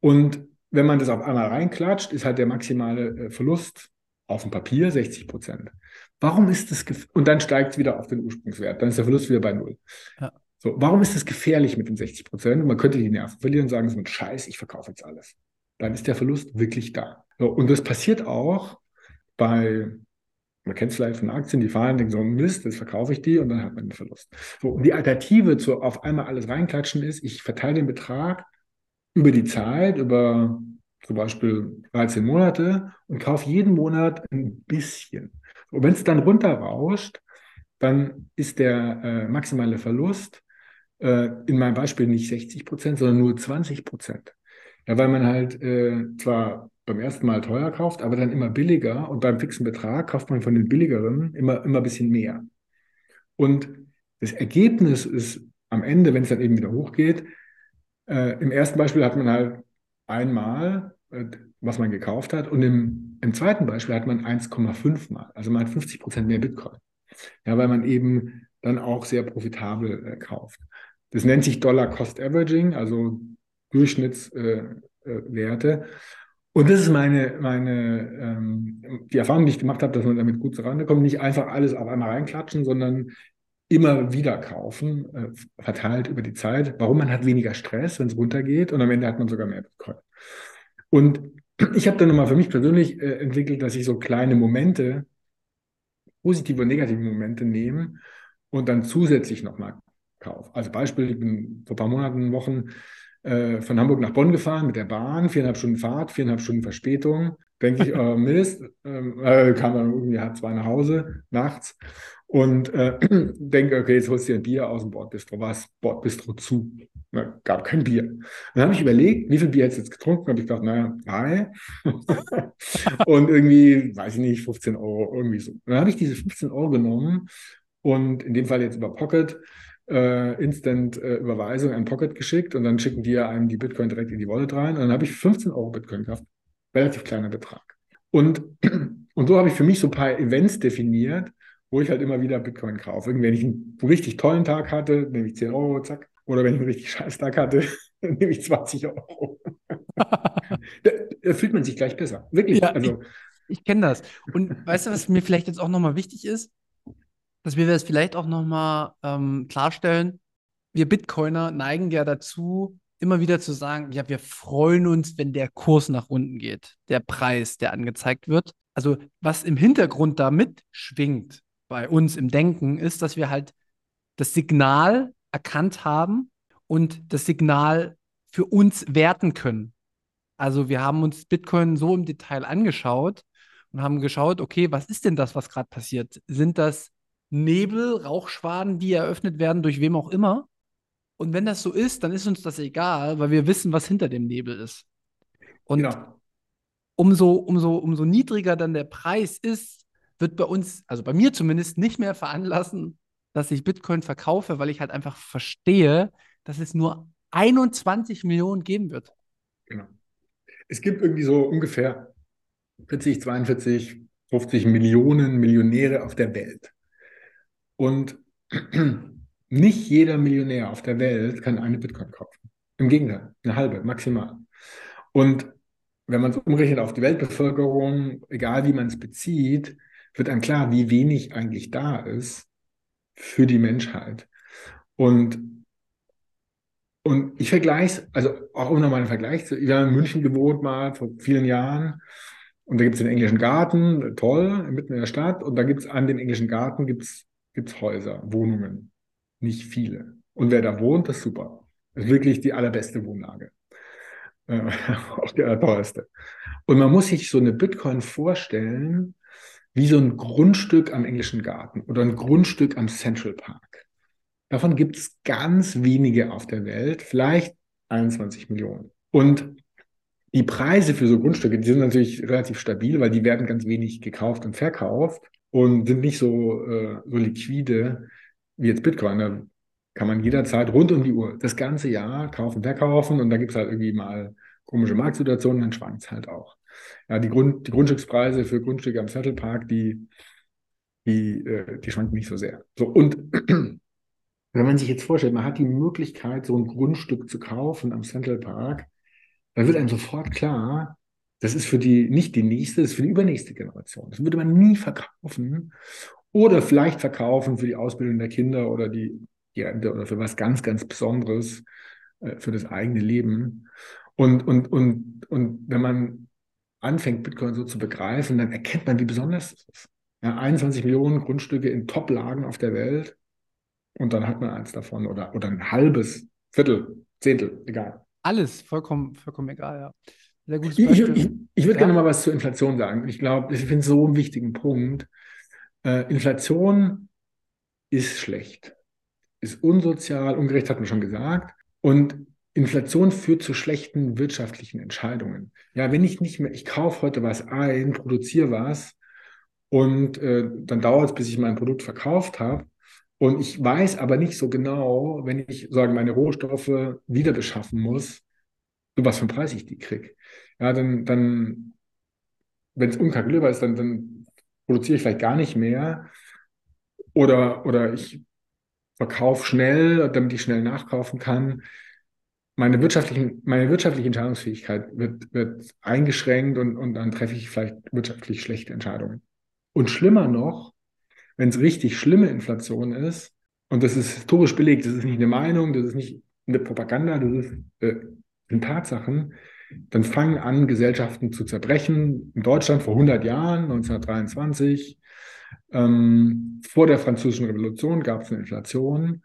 Und wenn man das auf einmal reinklatscht, ist halt der maximale äh, Verlust auf dem Papier 60 Prozent. Warum ist das und dann steigt es wieder auf den Ursprungswert, dann ist der Verlust wieder bei null. Ja. So, warum ist das gefährlich mit den 60 Prozent? man könnte die Nerven verlieren und sagen, so ein Scheiß, ich verkaufe jetzt alles. Dann ist der Verlust wirklich da. So, und das passiert auch bei, man kennt es vielleicht von Aktien, die fahren, denken so, Mist, jetzt verkaufe ich die und dann hat man den Verlust. So, und die Alternative zu auf einmal alles reinklatschen ist, ich verteile den Betrag über die Zeit, über zum Beispiel 13 Monate und kaufe jeden Monat ein bisschen. Und wenn es dann runterrauscht, dann ist der äh, maximale Verlust äh, in meinem Beispiel nicht 60 Prozent, sondern nur 20 Prozent. Ja, weil man halt äh, zwar beim ersten Mal teuer kauft, aber dann immer billiger und beim fixen Betrag kauft man von den billigeren immer, immer ein bisschen mehr. Und das Ergebnis ist am Ende, wenn es dann eben wieder hochgeht, äh, im ersten Beispiel hat man halt einmal, äh, was man gekauft hat und im im zweiten Beispiel hat man 1,5 mal, also man hat 50 Prozent mehr Bitcoin. Ja, weil man eben dann auch sehr profitabel äh, kauft. Das nennt sich Dollar Cost Averaging, also Durchschnittswerte. Äh, äh, und das ist meine, meine ähm, die Erfahrung, die ich gemacht habe, dass man damit gut zurande kommt. Nicht einfach alles auf einmal reinklatschen, sondern immer wieder kaufen, äh, verteilt über die Zeit. Warum? Man hat weniger Stress, wenn es runtergeht und am Ende hat man sogar mehr Bitcoin. Und ich habe dann nochmal für mich persönlich äh, entwickelt, dass ich so kleine Momente, positive und negative Momente nehme und dann zusätzlich nochmal kaufe. Als Beispiel, ich bin vor ein paar Monaten, Wochen äh, von Hamburg nach Bonn gefahren mit der Bahn, viereinhalb Stunden Fahrt, viereinhalb Stunden Verspätung. Denke ich, äh, Mist, ähm, äh, kam dann irgendwie halb zwei nach Hause nachts und äh, denke, okay, jetzt holst du dir ein Bier aus dem Bordbistro. War das Bordbistro zu? Na, gab kein Bier. Dann habe ich überlegt, wie viel Bier hättest du jetzt getrunken? Habe ich gedacht, naja, drei. und irgendwie, weiß ich nicht, 15 Euro, irgendwie so. Dann habe ich diese 15 Euro genommen und in dem Fall jetzt über Pocket äh, Instant-Überweisung äh, an Pocket geschickt und dann schicken die einem die Bitcoin direkt in die Wallet rein. Und dann habe ich 15 Euro Bitcoin gekauft. Relativ kleiner Betrag. Und, und so habe ich für mich so ein paar Events definiert, wo ich halt immer wieder Bitcoin kaufe. Irgendwie, wenn ich einen richtig tollen Tag hatte, nehme ich 10 Euro, zack. Oder wenn ich einen richtig scheiß Tag hatte, nehme ich 20 Euro. da, da, fühlt man sich gleich besser. Wirklich. Ja, also, ich, ich kenne das. Und weißt du, was mir vielleicht jetzt auch nochmal wichtig ist? dass wir das vielleicht auch nochmal ähm, klarstellen. Wir Bitcoiner neigen ja dazu, immer wieder zu sagen, ja, wir freuen uns, wenn der Kurs nach unten geht, der Preis, der angezeigt wird. Also was im Hintergrund da mitschwingt bei uns im Denken, ist, dass wir halt das Signal erkannt haben und das Signal für uns werten können. Also wir haben uns Bitcoin so im Detail angeschaut und haben geschaut, okay, was ist denn das, was gerade passiert? Sind das Nebel, Rauchschwaden, die eröffnet werden, durch wem auch immer. Und wenn das so ist, dann ist uns das egal, weil wir wissen, was hinter dem Nebel ist. Und genau. umso, umso, umso niedriger dann der Preis ist, wird bei uns, also bei mir zumindest, nicht mehr veranlassen, dass ich Bitcoin verkaufe, weil ich halt einfach verstehe, dass es nur 21 Millionen geben wird. Genau. Es gibt irgendwie so ungefähr 40, 42, 50 Millionen Millionäre auf der Welt. Und nicht jeder Millionär auf der Welt kann eine Bitcoin kaufen. Im Gegenteil, eine halbe, maximal. Und wenn man es umrechnet auf die Weltbevölkerung, egal wie man es bezieht, wird dann klar, wie wenig eigentlich da ist für die Menschheit. Und, und ich vergleiche es, also auch um nochmal einen Vergleich zu, ich habe in München gewohnt mal vor vielen Jahren und da gibt es den englischen Garten, toll, mitten in der Stadt und da gibt es an dem englischen Garten gibt's gibt es Häuser, Wohnungen. Nicht viele. Und wer da wohnt, ist super. Das ist wirklich die allerbeste Wohnlage. Äh, auch der teuerste. Und man muss sich so eine Bitcoin vorstellen, wie so ein Grundstück am englischen Garten oder ein Grundstück am Central Park. Davon gibt es ganz wenige auf der Welt, vielleicht 21 Millionen. Und die Preise für so Grundstücke, die sind natürlich relativ stabil, weil die werden ganz wenig gekauft und verkauft und sind nicht so, äh, so liquide wie jetzt Bitcoin. Da kann man jederzeit rund um die Uhr das ganze Jahr kaufen, verkaufen und da gibt es halt irgendwie mal komische Marktsituationen, dann schwankt es halt auch. Ja, die, Grund, die Grundstückspreise für Grundstücke am Central Park, die, die, äh, die schwanken nicht so sehr. So, und wenn man sich jetzt vorstellt, man hat die Möglichkeit, so ein Grundstück zu kaufen am Central Park, dann wird einem sofort klar, das ist für die, nicht die nächste, das ist für die übernächste Generation. Das würde man nie verkaufen oder vielleicht verkaufen für die Ausbildung der Kinder oder die, die Rente oder für was ganz, ganz Besonderes, äh, für das eigene Leben. Und, und, und, und wenn man anfängt, Bitcoin so zu begreifen, dann erkennt man, wie besonders es ist. Ja, 21 Millionen Grundstücke in Top-Lagen auf der Welt und dann hat man eins davon oder, oder ein halbes, Viertel, Zehntel, egal. Alles, vollkommen, vollkommen egal, ja. Sehr gutes Beispiel. Ich, ich, ich würde ja. gerne mal was zur Inflation sagen. Ich glaube, ich finde es so einen wichtigen Punkt. Äh, Inflation ist schlecht, ist unsozial, ungerecht, hat man schon gesagt. Und Inflation führt zu schlechten wirtschaftlichen Entscheidungen. Ja, wenn ich nicht mehr, ich kaufe heute was ein, produziere was und äh, dann dauert es, bis ich mein Produkt verkauft habe. Und ich weiß aber nicht so genau, wenn ich sagen meine Rohstoffe wieder beschaffen muss, was für einen Preis ich die kriege. Ja, dann, dann wenn es unkalkulierbar ist, dann, dann produziere ich vielleicht gar nicht mehr. Oder, oder ich verkaufe schnell, damit ich schnell nachkaufen kann. Meine, wirtschaftlichen, meine wirtschaftliche Entscheidungsfähigkeit wird, wird eingeschränkt und, und dann treffe ich vielleicht wirtschaftlich schlechte Entscheidungen. Und schlimmer noch, wenn es richtig schlimme Inflation ist, und das ist historisch belegt, das ist nicht eine Meinung, das ist nicht eine Propaganda, das ist äh, in Tatsachen, dann fangen an, Gesellschaften zu zerbrechen. In Deutschland vor 100 Jahren, 1923, ähm, vor der Französischen Revolution gab es eine Inflation.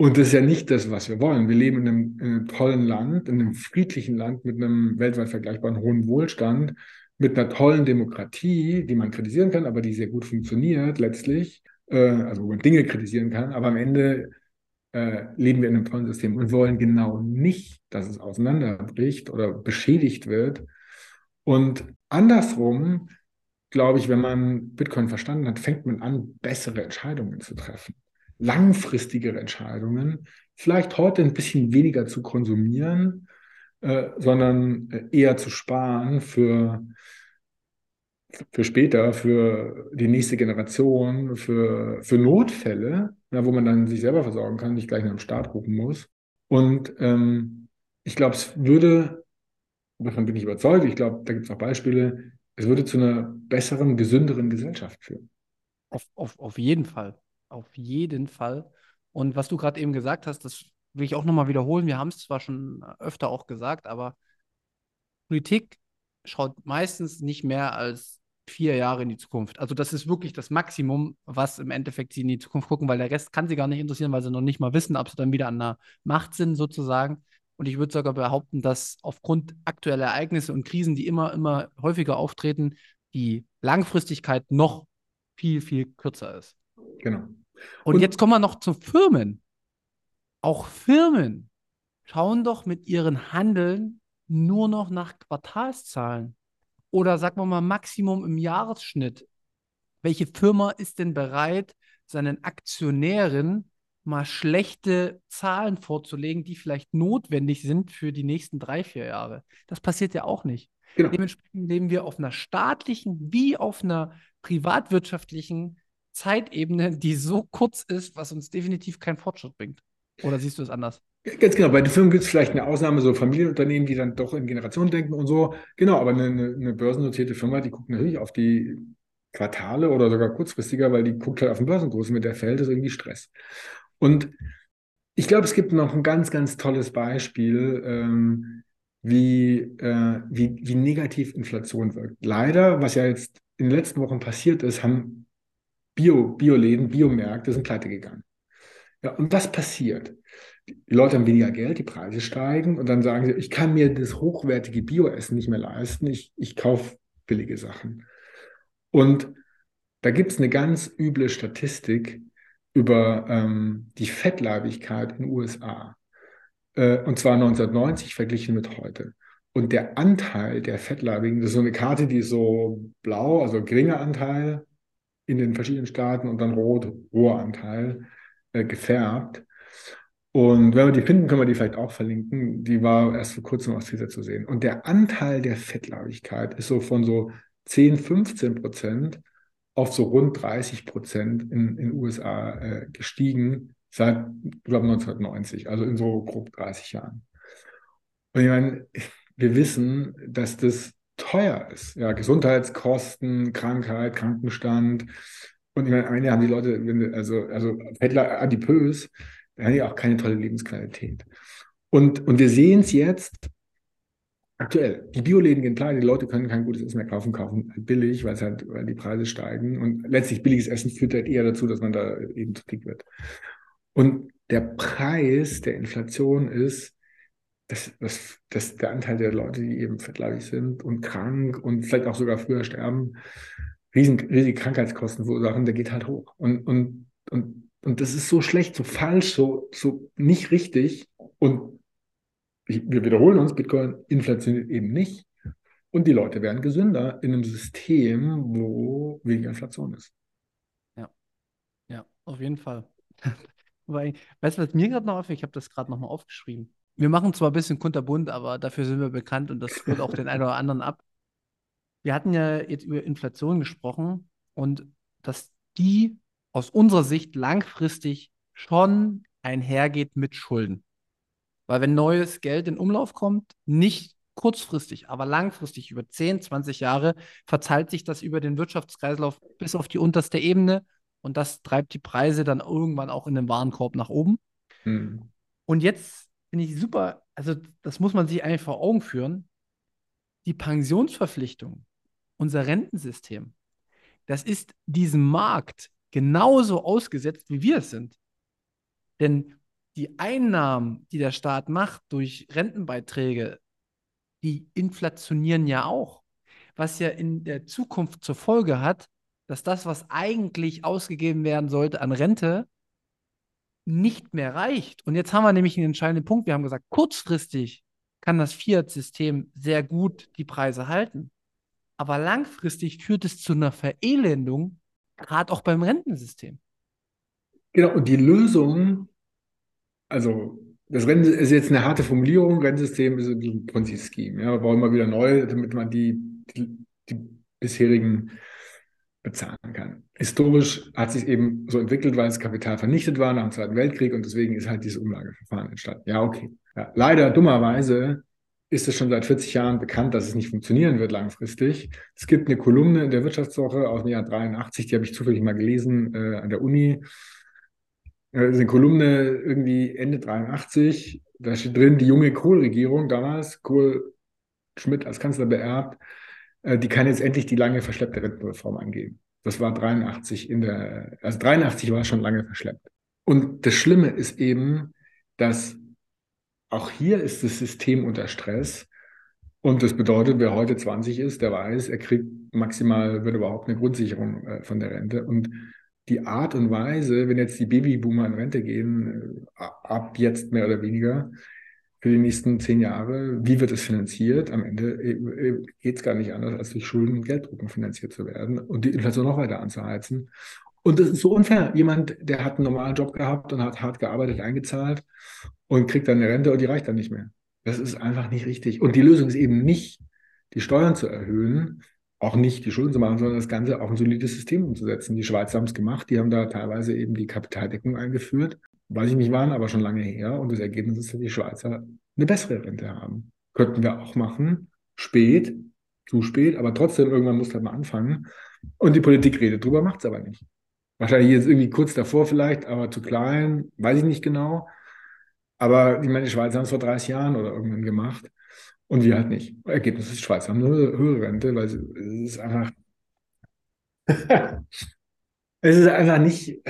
Und das ist ja nicht das, was wir wollen. Wir leben in einem, in einem tollen Land, in einem friedlichen Land mit einem weltweit vergleichbaren hohen Wohlstand, mit einer tollen Demokratie, die man kritisieren kann, aber die sehr gut funktioniert letztlich, äh, also wo man Dinge kritisieren kann, aber am Ende äh, leben wir in einem tollen System und wollen genau nicht, dass es auseinanderbricht oder beschädigt wird. Und andersrum glaube ich, wenn man Bitcoin verstanden hat, fängt man an, bessere Entscheidungen zu treffen. Langfristigere Entscheidungen, vielleicht heute ein bisschen weniger zu konsumieren, äh, sondern äh, eher zu sparen für, für später, für die nächste Generation, für, für Notfälle, ja, wo man dann sich selber versorgen kann, nicht gleich nach dem Staat rufen muss. Und ähm, ich glaube, es würde, davon bin ich überzeugt, ich glaube, da gibt es auch Beispiele, es würde zu einer besseren, gesünderen Gesellschaft führen. Auf, auf, auf jeden Fall. Auf jeden Fall. Und was du gerade eben gesagt hast, das will ich auch nochmal wiederholen. Wir haben es zwar schon öfter auch gesagt, aber Politik schaut meistens nicht mehr als vier Jahre in die Zukunft. Also das ist wirklich das Maximum, was im Endeffekt sie in die Zukunft gucken, weil der Rest kann sie gar nicht interessieren, weil sie noch nicht mal wissen, ob sie dann wieder an der Macht sind sozusagen. Und ich würde sogar behaupten, dass aufgrund aktueller Ereignisse und Krisen, die immer, immer häufiger auftreten, die Langfristigkeit noch viel, viel kürzer ist. Genau. Und, und jetzt kommen wir noch zu Firmen. Auch Firmen schauen doch mit ihren Handeln nur noch nach Quartalszahlen. Oder sagen wir mal Maximum im Jahresschnitt. Welche Firma ist denn bereit, seinen Aktionären mal schlechte Zahlen vorzulegen, die vielleicht notwendig sind für die nächsten drei, vier Jahre. Das passiert ja auch nicht. Genau. Dementsprechend leben wir auf einer staatlichen wie auf einer privatwirtschaftlichen Zeitebene, die so kurz ist, was uns definitiv keinen Fortschritt bringt. Oder siehst du es anders? Ganz genau. Bei den Firmen gibt es vielleicht eine Ausnahme, so Familienunternehmen, die dann doch in Generationen denken und so. Genau, aber eine, eine börsennotierte Firma, die guckt natürlich auf die Quartale oder sogar kurzfristiger, weil die guckt halt auf den Börsenkurs mit der fällt ist irgendwie Stress. Und ich glaube, es gibt noch ein ganz, ganz tolles Beispiel, ähm, wie, äh, wie, wie negativ Inflation wirkt. Leider, was ja jetzt in den letzten Wochen passiert ist, haben Bio, Bioläden, Biomärkte sind pleite gegangen. Ja, und was passiert? Die Leute haben weniger Geld, die Preise steigen und dann sagen sie, ich kann mir das hochwertige Bioessen nicht mehr leisten, ich, ich kaufe billige Sachen. Und da gibt es eine üble üble Statistik, über ähm, die Fettleibigkeit in den USA. Äh, und zwar 1990 verglichen mit heute. Und der Anteil der Fettleibigen, das ist so eine Karte, die ist so blau, also geringer Anteil in den verschiedenen Staaten und dann rot, hoher Anteil äh, gefärbt. Und wenn wir die finden, können wir die vielleicht auch verlinken. Die war erst vor kurzem auf Twitter zu sehen. Und der Anteil der Fettleibigkeit ist so von so 10, 15 Prozent auf so rund 30 Prozent in den USA äh, gestiegen seit, ich glaube, 1990, also in so grob 30 Jahren. Und ich meine, wir wissen, dass das teuer ist. Ja, Gesundheitskosten, Krankheit, Krankenstand. Und ich meine, am Ende haben die Leute, also, also Fettler adipös, dann haben die auch keine tolle Lebensqualität. Und, und wir sehen es jetzt aktuell. Die Bioläden gehen pleite, die Leute können kein gutes Essen mehr kaufen, kaufen halt billig, weil halt, weil die Preise steigen. Und letztlich billiges Essen führt halt eher dazu, dass man da eben zu dick wird. Und der Preis der Inflation ist, dass, dass, dass der Anteil der Leute, die eben fettleibig sind und krank und vielleicht auch sogar früher sterben, riesen, riesige Krankheitskosten verursachen, der geht halt hoch. Und, und, und, und das ist so schlecht, so falsch, so, so nicht richtig. Und wir wiederholen uns, Bitcoin inflationiert eben nicht. Und die Leute werden gesünder in einem System, wo weniger Inflation ist. Ja, ja, auf jeden Fall. Weil, weißt du, was mir gerade noch auffällt? Ich habe das gerade nochmal aufgeschrieben. Wir machen zwar ein bisschen kunterbunt, aber dafür sind wir bekannt und das holt auch den einen oder anderen ab. Wir hatten ja jetzt über Inflation gesprochen und dass die aus unserer Sicht langfristig schon einhergeht mit Schulden. Weil wenn neues Geld in Umlauf kommt, nicht kurzfristig, aber langfristig über 10, 20 Jahre verteilt sich das über den Wirtschaftskreislauf bis auf die unterste Ebene und das treibt die Preise dann irgendwann auch in den Warenkorb nach oben. Mhm. Und jetzt finde ich super, also das muss man sich eigentlich vor Augen führen, die Pensionsverpflichtung, unser Rentensystem, das ist diesem Markt genauso ausgesetzt, wie wir es sind. Denn die Einnahmen, die der Staat macht durch Rentenbeiträge, die inflationieren ja auch. Was ja in der Zukunft zur Folge hat, dass das, was eigentlich ausgegeben werden sollte an Rente, nicht mehr reicht. Und jetzt haben wir nämlich einen entscheidenden Punkt. Wir haben gesagt, kurzfristig kann das Fiat-System sehr gut die Preise halten. aber langfristig führt es zu einer Verelendung, gerade auch beim Rentensystem. Genau, und die Lösung, also das Rennen ist jetzt eine harte Formulierung, Rennsystem ist ein Ponzi-Scheme. Ja, wir brauchen mal wieder neu, damit man die, die, die bisherigen bezahlen kann. Historisch hat sich eben so entwickelt, weil das Kapital vernichtet war nach dem Zweiten Weltkrieg und deswegen ist halt dieses Umlageverfahren entstanden. Ja, okay. Ja, leider, dummerweise, ist es schon seit 40 Jahren bekannt, dass es nicht funktionieren wird langfristig. Es gibt eine Kolumne in der Wirtschaftswoche aus dem Jahr 83, die habe ich zufällig mal gelesen äh, an der Uni. Äh, eine Kolumne irgendwie Ende 83, da steht drin, die junge Kohl-Regierung damals, Kohl Schmidt als Kanzler beerbt, die kann jetzt endlich die lange verschleppte Rentenreform angehen. Das war 83 in der, also 83 war schon lange verschleppt. Und das Schlimme ist eben, dass auch hier ist das System unter Stress. Und das bedeutet, wer heute 20 ist, der weiß, er kriegt maximal, wird überhaupt eine Grundsicherung äh, von der Rente. Und die Art und Weise, wenn jetzt die Babyboomer in Rente gehen, äh, ab jetzt mehr oder weniger, für die nächsten zehn Jahre, wie wird es finanziert? Am Ende äh, geht es gar nicht anders, als durch Schulden und Gelddrucken finanziert zu werden und die Inflation noch weiter anzuheizen. Und das ist so unfair. Jemand, der hat einen normalen Job gehabt und hat hart gearbeitet, eingezahlt und kriegt dann eine Rente und die reicht dann nicht mehr. Das ist einfach nicht richtig. Und die Lösung ist eben nicht, die Steuern zu erhöhen, auch nicht die Schulden zu machen, sondern das Ganze auf ein solides System umzusetzen. Die Schweizer haben es gemacht, die haben da teilweise eben die Kapitaldeckung eingeführt. Weiß ich nicht wann, aber schon lange her. Und das Ergebnis ist, dass die Schweizer eine bessere Rente haben. Könnten wir auch machen. Spät, zu spät, aber trotzdem irgendwann muss halt mal anfangen. Und die Politik redet drüber, macht es aber nicht. Wahrscheinlich jetzt irgendwie kurz davor vielleicht, aber zu klein, weiß ich nicht genau. Aber ich meine, die Schweizer haben es vor 30 Jahren oder irgendwann gemacht und wir halt nicht. Ergebnis ist, die Schweizer haben eine höhere Rente, weil es ist einfach, es ist einfach nicht,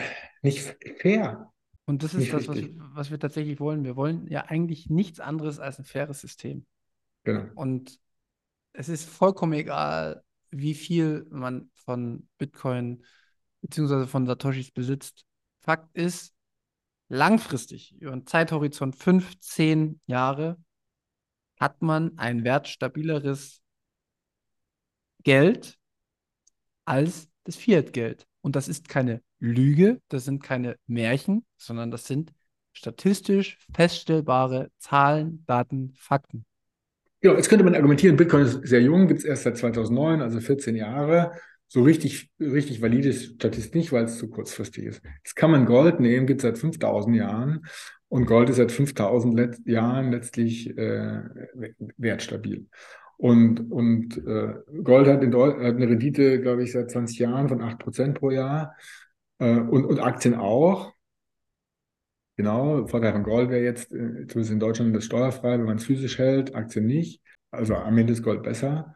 nicht fair. Und das ist das, was, was, wir tatsächlich wollen. Wir wollen ja eigentlich nichts anderes als ein faires System. Genau. Und es ist vollkommen egal, wie viel man von Bitcoin beziehungsweise von Satoshis besitzt. Fakt ist, langfristig, über einen Zeithorizont 15 Jahre, hat man ein wertstabileres Geld als das Fiat-Geld. Und das ist keine Lüge, das sind keine Märchen, sondern das sind statistisch feststellbare Zahlen, Daten, Fakten. Ja, jetzt könnte man argumentieren, Bitcoin ist sehr jung, gibt es erst seit 2009, also 14 Jahre so richtig, richtig valide Statistik nicht, weil es zu kurzfristig ist. Jetzt kann man Gold nehmen, gibt es seit 5000 Jahren und Gold ist seit 5000 Let Jahren letztlich äh, wertstabil. Und, und äh, Gold hat, in hat eine Rendite, glaube ich, seit 20 Jahren von 8% pro Jahr und, und Aktien auch. Genau, Vorteil von Gold wäre jetzt, äh, zumindest in Deutschland, das steuerfrei, wenn man es physisch hält, Aktien nicht. Also am Ende ist Gold besser.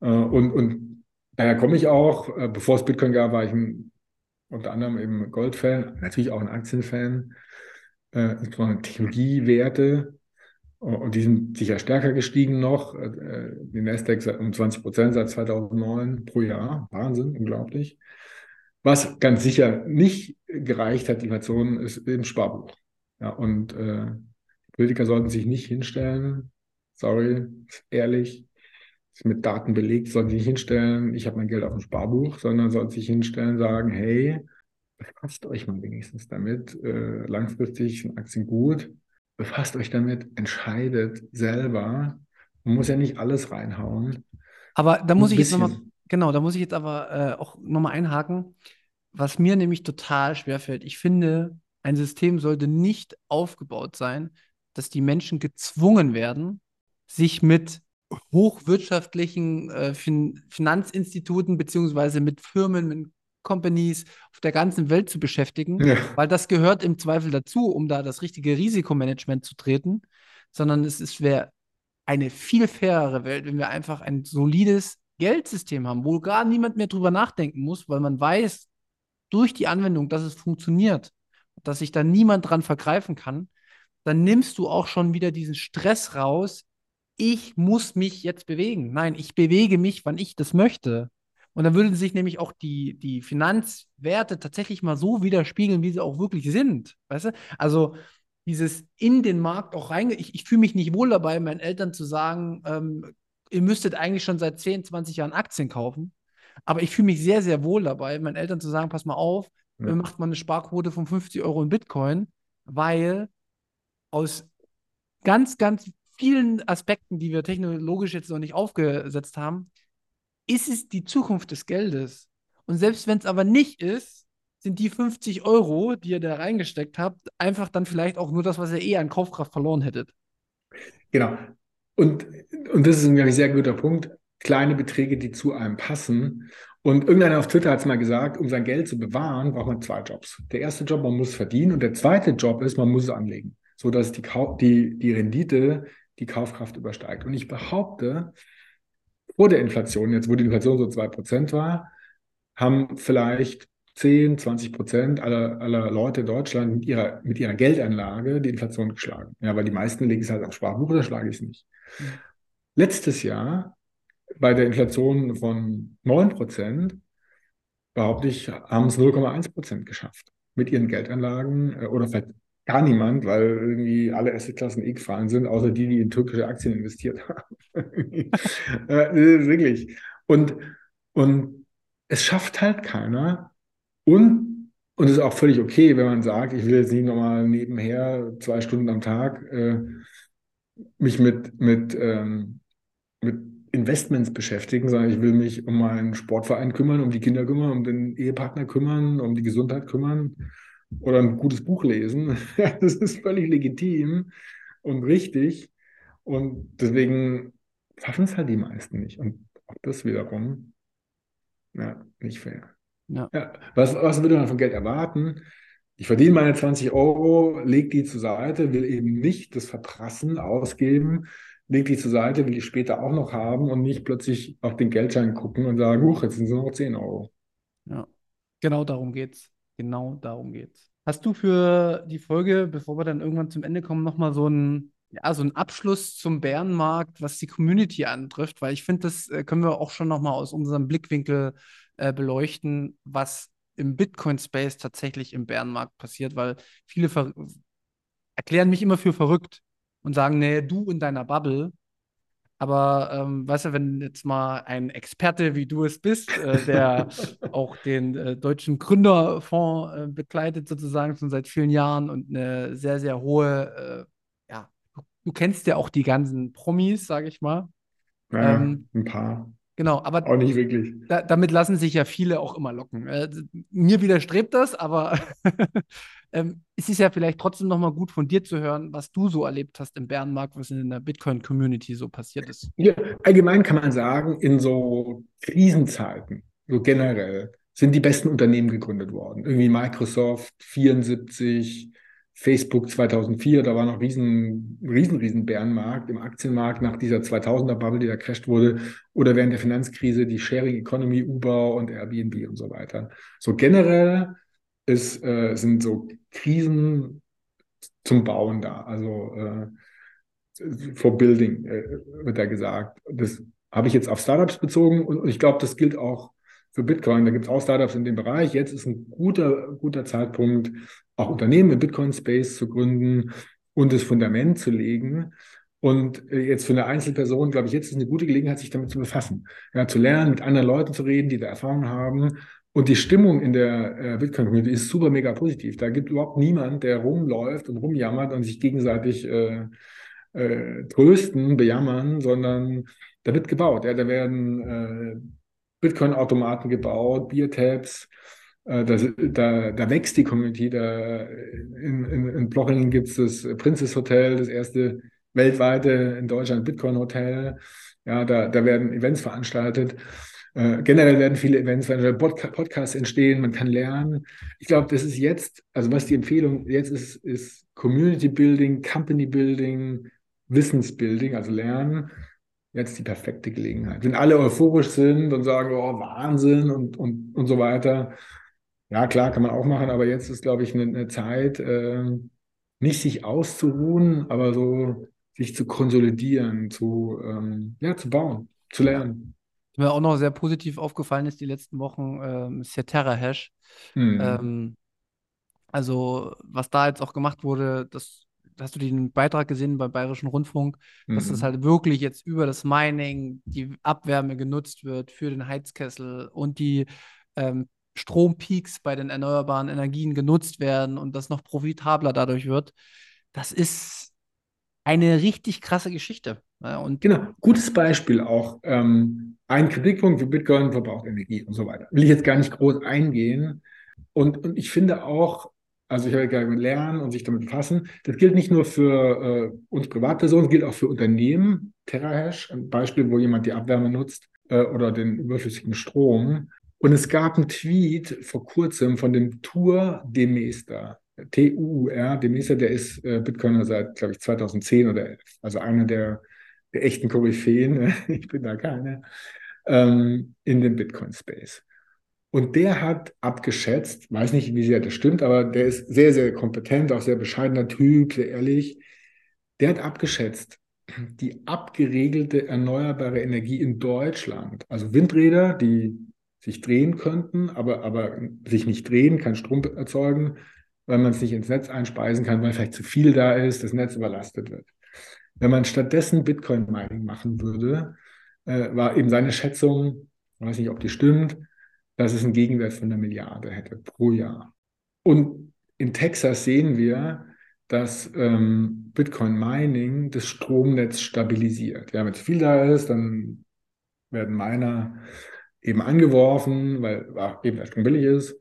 Äh, und, und Daher komme ich auch, äh, bevor es Bitcoin gab, war ich ein, unter anderem eben Gold-Fan, natürlich auch ein Aktienfan, äh, insbesondere Technologiewerte. Und die sind sicher stärker gestiegen noch. Äh, die Nasdaq um 20 Prozent seit 2009 pro Jahr. Wahnsinn, unglaublich. Was ganz sicher nicht gereicht hat, die Inflation, ist im Sparbuch. Ja, und äh, Politiker sollten sich nicht hinstellen, sorry, ehrlich, ist mit Daten belegt, sollen sich nicht hinstellen, ich habe mein Geld auf dem Sparbuch, sondern sollen sich hinstellen, sagen, hey, befasst euch mal wenigstens damit, äh, langfristig sind Aktien gut, befasst euch damit, entscheidet selber. Man muss ja nicht alles reinhauen. Aber da muss ich jetzt nochmal, genau, da muss ich jetzt aber äh, auch nochmal einhaken, was mir nämlich total schwerfällt. Ich finde, ein System sollte nicht aufgebaut sein, dass die Menschen gezwungen werden, sich mit hochwirtschaftlichen äh, fin Finanzinstituten beziehungsweise mit Firmen, mit Companies auf der ganzen Welt zu beschäftigen, ja. weil das gehört im Zweifel dazu, um da das richtige Risikomanagement zu treten, sondern es wäre eine viel fairere Welt, wenn wir einfach ein solides Geldsystem haben, wo gar niemand mehr drüber nachdenken muss, weil man weiß durch die Anwendung, dass es funktioniert, dass sich da niemand dran vergreifen kann, dann nimmst du auch schon wieder diesen Stress raus, ich muss mich jetzt bewegen. Nein, ich bewege mich, wann ich das möchte. Und dann würden sich nämlich auch die, die Finanzwerte tatsächlich mal so widerspiegeln, wie sie auch wirklich sind. Weißt du? Also dieses in den Markt auch rein. Ich, ich fühle mich nicht wohl dabei, meinen Eltern zu sagen, ähm, ihr müsstet eigentlich schon seit 10, 20 Jahren Aktien kaufen. Aber ich fühle mich sehr, sehr wohl dabei, meinen Eltern zu sagen, pass mal auf, Ja. macht mal eine Sparquote von 50 Euro in Bitcoin, weil aus ganz, ganz vielen Aspekten, die wir technologisch jetzt noch nicht aufgesetzt haben, ist es die Zukunft des Geldes. Und selbst wenn es aber nicht ist, sind die 50 Euro, die ihr da reingesteckt habt, einfach dann vielleicht auch nur das, was ihr eh an Kaufkraft verloren hättet. Genau. Und, und das ist ein sehr guter Punkt. Kleine Beträge, die zu einem passen. Und irgendeiner auf Twitter hat es mal gesagt, um sein Geld zu bewahren, braucht man zwei Jobs. Der erste Job, man muss verdienen und der zweite Job ist, man muss es anlegen, sodass die, Kau die, die Rendite die Kaufkraft übersteigt. Und ich behaupte, vor der Inflation, jetzt wo die Inflation so 2% war, haben vielleicht 10, 20 Prozent aller, aller Leute in Deutschland mit ihrer, mit ihrer Geldanlage die Inflation geschlagen. Ja, weil die meisten legen es halt am Sparbuch oder schlage ich es nicht. Letztes Jahr bei der Inflation von 9 Prozent, behaupte ich, haben es 0,1 Prozent geschafft mit ihren Geldanlagen äh, oder vielleicht gar niemand, weil irgendwie alle Assetklassen eh gefallen sind, außer die, die in türkische Aktien investiert haben. äh, wirklich. Und, und es schafft halt keiner. Und, und es ist auch völlig okay, wenn man sagt, ich will jetzt nicht nochmal nebenher zwei Stunden am Tag äh, mich mit, mit, ähm, mit Investments beschäftigen, sondern ich will mich um meinen Sportverein kümmern, um die Kinder kümmern, um den Ehepartner kümmern, um die Gesundheit kümmern oder ein gutes Buch lesen. das ist völlig legitim und richtig. Und deswegen schaffen es halt die meisten nicht. Und auch das wiederum, ja, nicht fair. Ja. Ja, was, was würde man von Geld erwarten? Ich verdiene meine 20 Euro, lege die zur Seite, will eben nicht das Verprassen ausgeben, lege die zur Seite, will die später auch noch haben und nicht plötzlich auf den Geldschein gucken und sagen, huch, jetzt sind es nur noch 10 Euro. Ja, genau darum geht's. Genau darum geht's. Hast du für die Folge, bevor wir dann irgendwann zum Ende kommen, nochmal so einen, ja, so einen Abschluss zum Bärenmarkt, was die Community antrifft? Weil ich finde, das äh, können wir auch schon nochmal aus unserem Blickwinkel äh, beleuchten, was im Bitcoin-Space tatsächlich im Bärenmarkt passiert, weil viele ver erklären mich immer für verrückt und sagen, nee, du in deiner Bubble. Aber ähm, weißt du, wenn jetzt mal ein Experte wie du es bist, äh, der auch den äh, deutschen Gründerfonds äh, begleitet sozusagen schon seit vielen Jahren und eine sehr, sehr hohe, äh, ja, du, du kennst ja auch die ganzen Promis, sage ich mal. Ja, Ähm, ein paar. Genau, aber Auch nicht wirklich. da, damit lassen sich ja viele auch immer locken. Äh, mir widerstrebt das, aber ähm, es ist ja vielleicht trotzdem nochmal gut von dir zu hören, was du so erlebt hast im Bärenmarkt, was in der Bitcoin-Community so passiert ist. Ja, allgemein kann man sagen, in so Krisenzeiten, so generell, sind die besten Unternehmen gegründet worden. Irgendwie Microsoft 74, Facebook 2004, da war noch riesen, riesen, riesen Bärenmarkt im Aktienmarkt nach dieser 2000er-Bubble, die da crasht wurde, oder während der Finanzkrise die Sharing Economy, Uber und Airbnb und so weiter. So generell ist, äh, sind so Krisen zum Bauen da, also äh, for building, äh, wird da gesagt. Das habe ich jetzt auf Startups bezogen und ich glaube, das gilt auch für Bitcoin. Da gibt es auch Startups in dem Bereich. Jetzt ist ein guter, guter Zeitpunkt, auch Unternehmen im Bitcoin-Space zu gründen und das Fundament zu legen. Und äh, jetzt für eine Einzelperson, glaube ich, jetzt ist eine gute Gelegenheit, sich damit zu befassen. Ja, zu lernen, mit anderen Leuten zu reden, die da Erfahrung haben. Und die Stimmung in der äh, Bitcoin-Community ist super mega positiv. Da gibt überhaupt niemand, der rumläuft und rumjammert und sich gegenseitig äh, äh, trösten, bejammern, sondern da wird gebaut. Ja, da werden äh, Bitcoin-Automaten gebaut, Biertabs. Äh, da, da, da wächst die Community. Da, in, in, in Blochingen gibt es das Princess Hotel, das erste weltweite in Deutschland Bitcoin-Hotel. Ja, da, da werden Events veranstaltet. Äh, generell werden viele Events, Podca Podcasts entstehen, man kann lernen. Ich glaube, das ist jetzt, also was die Empfehlung jetzt ist, ist Community Building, Company Building, Wissensbuilding, also Lernen. Jetzt die perfekte Gelegenheit. Wenn alle euphorisch sind und sagen, oh, Wahnsinn und, und, und so weiter. Ja, klar, kann man auch machen, aber jetzt ist, glaube ich, eine, eine Zeit, äh, nicht sich auszuruhen, aber so sich zu konsolidieren, zu, ähm, ja, zu bauen, zu lernen. Was mir auch noch sehr positiv aufgefallen ist die letzten Wochen, ähm, ist der Terra-Hash. Hm. Ähm, also, was da jetzt auch gemacht wurde, das, hast du den Beitrag gesehen beim Bayerischen Rundfunk, dass das Mhm. halt wirklich jetzt über das Mining, die Abwärme genutzt wird für den Heizkessel und die ähm, Strompeaks bei den erneuerbaren Energien genutzt werden und das noch profitabler dadurch wird. Das ist eine richtig krasse Geschichte. Und Genau, gutes Beispiel auch. Ähm, ein Kritikpunkt für Bitcoin verbraucht Energie und so weiter. Will ich jetzt gar nicht groß eingehen. Und, und ich finde auch, also ich habe ja gesagt, lernen und sich damit befassen, das gilt nicht nur für äh, uns Privatpersonen, gilt auch für Unternehmen. TerraHash, ein Beispiel, wo jemand die Abwärme nutzt äh, oder den überflüssigen Strom. Und es gab einen Tweet vor kurzem von dem Tour Demester. T-U-U-R, Demester, der ist äh, Bitcoiner seit, glaube ich, 2010 oder 11. Also einer der, der echten Koryphäen. ich bin da keiner. Ähm, in dem Bitcoin-Space. Und der hat abgeschätzt, weiß nicht, wie sehr das stimmt, aber der ist sehr, sehr kompetent, auch sehr bescheidener Typ, sehr ehrlich. Der hat abgeschätzt, die abgeregelte erneuerbare Energie in Deutschland, also Windräder, die sich drehen könnten, aber, aber sich nicht drehen, keinen Strom erzeugen, weil man es nicht ins Netz einspeisen kann, weil vielleicht zu viel da ist, das Netz überlastet wird. Wenn man stattdessen Bitcoin-Mining machen würde, äh, war eben seine Schätzung, ich weiß nicht, ob die stimmt, dass es einen Gegenwert von einer Milliarde hätte pro Jahr. Und in Texas sehen wir, dass ähm, Bitcoin Mining das Stromnetz stabilisiert. Ja, wenn zu viel da ist, dann werden Miner eben angeworfen, weil der Strom billig ist.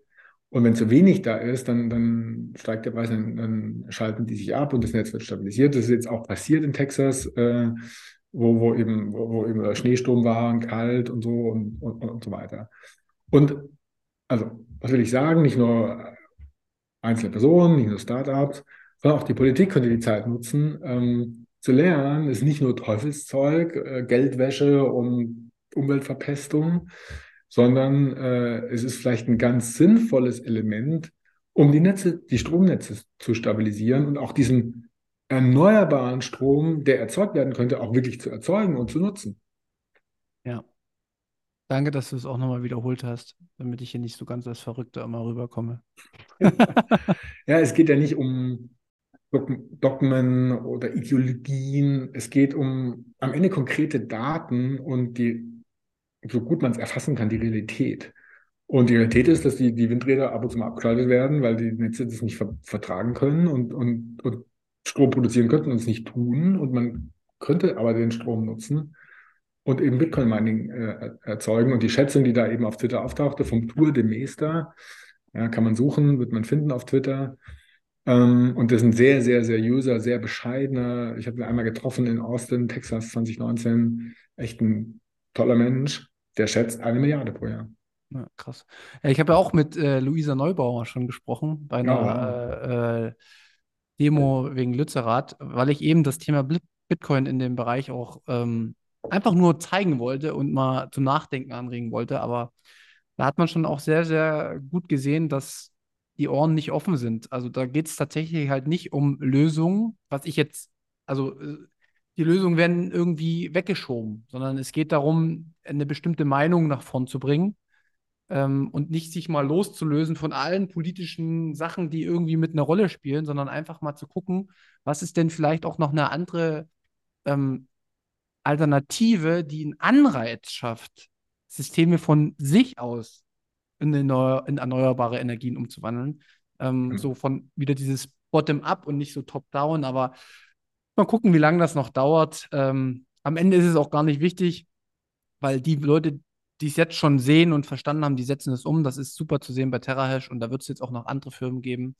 Und wenn zu wenig da ist, dann, dann steigt der Preis, dann, dann, schalten die sich ab und das Netz wird stabilisiert. Das ist jetzt auch passiert in Texas, äh, wo, wo, eben, wo, wo eben Schneesturm war und kalt und so und, und, und so weiter. Und also, was will ich sagen? Nicht nur einzelne Personen, nicht nur Startups, sondern auch die Politik könnte die Zeit nutzen, ähm, zu lernen, ist nicht nur Teufelszeug, äh, Geldwäsche und Umweltverpestung, sondern äh, es ist vielleicht ein ganz sinnvolles Element, um die Netze, die Stromnetze zu stabilisieren und auch diesen erneuerbaren Strom, der erzeugt werden könnte, auch wirklich zu erzeugen und zu nutzen. Ja. Danke, dass du es auch nochmal wiederholt hast, damit ich hier nicht so ganz als Verrückter immer rüberkomme. ja, es geht ja nicht um Dogmen oder Ideologien. Es geht um am Ende konkrete Daten und die, so gut man es erfassen kann, die Realität. Und die Realität ist, dass die, die Windräder ab und zu mal abgeschaltet werden, weil die Netze das nicht ver vertragen können und, und, und Strom produzieren könnten und es nicht tun. Und man könnte aber den Strom nutzen und eben Bitcoin-Mining äh, erzeugen. Und die Schätzung, die da eben auf Twitter auftauchte, vom Tour de Meester, ja, kann man suchen, wird man finden auf Twitter. Ähm, und das ist ein sehr, sehr seriöser, sehr bescheidener. Ich habe ihn einmal getroffen in Austin, Texas 2019. Echt ein toller Mensch. Der schätzt eine Milliarde pro Jahr. Ja, krass. Ja, ich habe ja auch mit äh, Luisa Neubauer schon gesprochen bei einer ja, äh, Demo wegen Lützerath, weil ich eben das Thema Bitcoin in dem Bereich auch ähm, einfach nur zeigen wollte und mal zum Nachdenken anregen wollte. Aber da hat man schon auch sehr, sehr gut gesehen, dass die Ohren nicht offen sind. Also da geht es tatsächlich halt nicht um Lösungen, was ich jetzt, also die Lösungen werden irgendwie weggeschoben, sondern es geht darum, eine bestimmte Meinung nach vorn zu bringen ähm, und nicht sich mal loszulösen von allen politischen Sachen, die irgendwie mit einer Rolle spielen, sondern einfach mal zu gucken, was ist denn vielleicht auch noch eine andere ähm, Alternative, die einen Anreiz schafft, Systeme von sich aus in, erneuer in erneuerbare Energien umzuwandeln. Ähm, mhm. So von wieder dieses Bottom-up und nicht so Top-down, aber mal gucken, wie lange das noch dauert. Ähm, am Ende ist es auch gar nicht wichtig, weil die Leute, die es jetzt schon sehen und verstanden haben, die setzen es um. Das ist super zu sehen bei TerraHash und da wird es jetzt auch noch andere Firmen geben.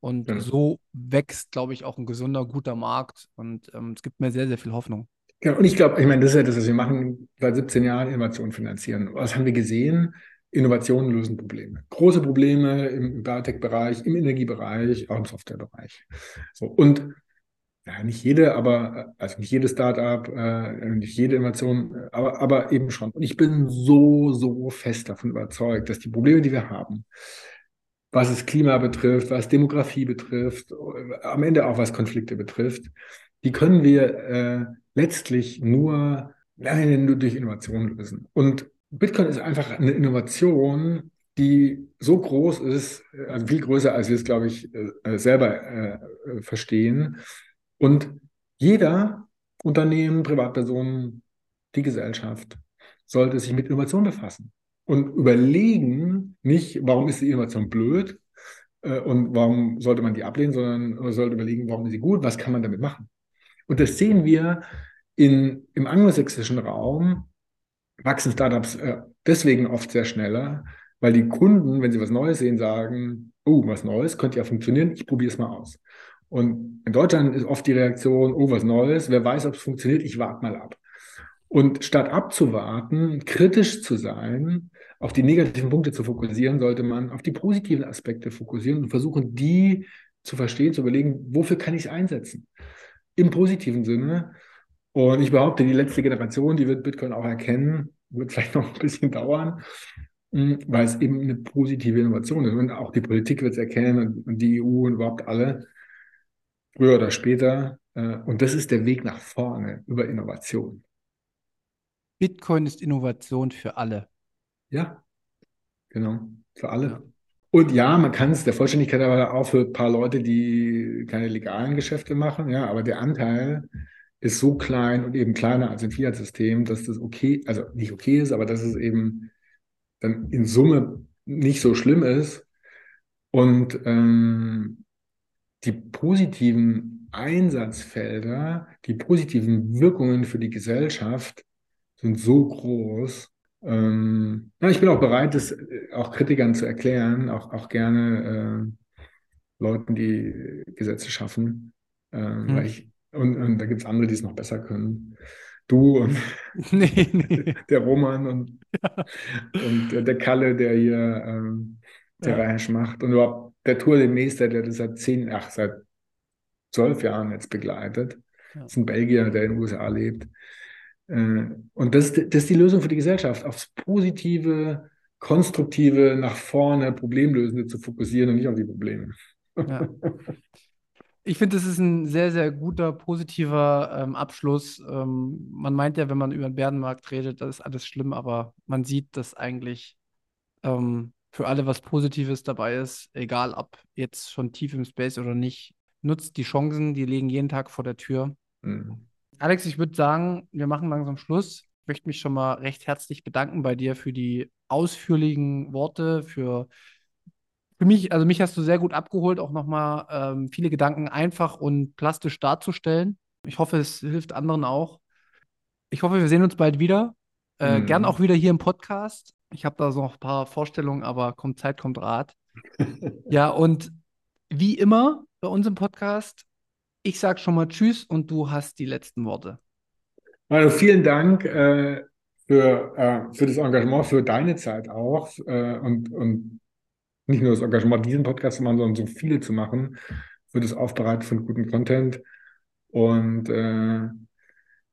Und ja. so wächst, glaube ich, auch ein gesunder, guter Markt. Und ähm, es gibt mir sehr, sehr viel Hoffnung. Ja, und ich glaube, ich meine, das ist ja das, was wir machen, seit 17 Jahren Innovation finanzieren. Was haben wir gesehen? Innovationen lösen Probleme. Große Probleme im Biotech-Bereich, im Energiebereich, auch im Softwarebereich. So, und ja, nicht jede, aber also nicht jedes Startup, äh, nicht jede Innovation, aber, aber eben schon. Und ich bin so, so fest davon überzeugt, dass die Probleme, die wir haben, was es Klima betrifft, was Demografie betrifft, am Ende auch was Konflikte betrifft, die können wir äh, letztlich nur, nein, nur durch Innovation lösen. Und Bitcoin ist einfach eine Innovation, die so groß ist, also viel größer, als wir es, glaube ich, selber äh, verstehen, Und jeder Unternehmen, Privatpersonen, die Gesellschaft sollte sich mit Innovation befassen und überlegen nicht, warum ist die Innovation blöd äh, und warum sollte man die ablehnen, sondern man sollte überlegen, warum ist sie gut, was kann man damit machen. Und das sehen wir in, im angelsächsischen Raum, wachsen Startups äh, deswegen oft sehr schneller, weil die Kunden, wenn sie was Neues sehen, sagen, oh, was Neues, könnte ja funktionieren, ich probiere es mal aus. Und in Deutschland ist oft die Reaktion, oh, was Neues, wer weiß, ob es funktioniert, ich warte mal ab. Und statt abzuwarten, kritisch zu sein, auf die negativen Punkte zu fokussieren, sollte man auf die positiven Aspekte fokussieren und versuchen, die zu verstehen, zu überlegen, wofür kann ich es einsetzen? Im positiven Sinne. Und ich behaupte, die letzte Generation, die wird Bitcoin auch erkennen, wird vielleicht noch ein bisschen dauern, hm, weil es eben eine positive Innovation ist. Und auch die Politik wird es erkennen und die EU und überhaupt alle, früher oder später. Äh, und das ist der Weg nach vorne über Innovation. Bitcoin ist Innovation für alle. Ja, genau, für alle. Ja. Und ja, man kann es der Vollständigkeit aber auch für ein paar Leute, die keine legalen Geschäfte machen, ja, aber der Anteil ist so klein und eben kleiner als im Fiat-System, dass das okay, also nicht okay ist, aber dass es eben dann in Summe nicht so schlimm ist. Und ähm, die positiven Einsatzfelder, die positiven Wirkungen für die Gesellschaft sind so groß. Ähm, ja, ich bin auch bereit, das äh, auch Kritikern zu erklären, auch, auch gerne äh, Leuten, die Gesetze schaffen, äh, hm. ich, und, und da gibt es andere, die es noch besser können. Du und nee, nee. der Roman und, ja. und der Kalle, der hier ähm, Terrain ja. macht und überhaupt der Tour demnächst, der das seit zehn, ach, seit zwölf Jahren jetzt begleitet. Ja. Das ist ein Belgier, der in den USA lebt. Äh, und das, das ist die Lösung für die Gesellschaft, aufs positive, konstruktive, nach vorne, Problemlösende zu fokussieren und nicht auf die Probleme. Ja. Ich finde, das ist ein sehr, sehr guter, positiver ähm, Abschluss. Ähm, man meint ja, wenn man über den Bärenmarkt redet, das ist alles schlimm, aber man sieht, dass eigentlich ähm, für alle was Positives dabei ist, egal ob jetzt schon tief im Space oder nicht. Nutzt die Chancen, die liegen jeden Tag vor der Tür. Mhm. Alex, ich würde sagen, wir machen langsam Schluss. Ich möchte mich schon mal recht herzlich bedanken bei dir für die ausführlichen Worte, für, für mich, also mich hast du sehr gut abgeholt, auch nochmal ähm, viele Gedanken einfach und plastisch darzustellen. Ich hoffe, es hilft anderen auch. Ich hoffe, wir sehen uns bald wieder. Äh, mhm. Gern auch wieder hier im Podcast. Ich habe da so noch ein paar Vorstellungen, aber kommt Zeit, kommt Rat. ja, und wie immer bei uns im Podcast, ich sage schon mal Tschüss und du hast die letzten Worte. Also vielen Dank äh, für, äh, für das Engagement, für deine Zeit auch äh, und, und nicht nur das Engagement, diesen Podcast zu machen, sondern so viele zu machen, für das Aufbereiten von gutem Content. Und äh,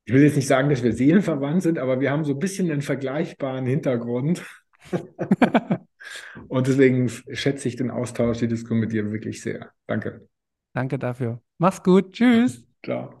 ich will jetzt nicht sagen, dass wir seelenverwandt sind, aber wir haben so ein bisschen einen vergleichbaren Hintergrund. und deswegen schätze ich den Austausch, die Diskussion mit dir wirklich sehr. Danke. Danke dafür. Mach's gut. Tschüss. Ciao.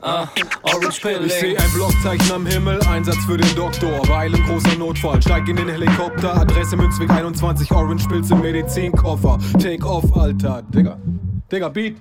Ah, Orange Pilling. Ich seh ein Blockzeichen am Himmel, Einsatz für den Doktor. Weilen großer Notfall, steig in den Helikopter. Adresse Münzweg 21, Orange Pilze, Medizinkoffer. Take off, Alter. Digga, Digga, Beat.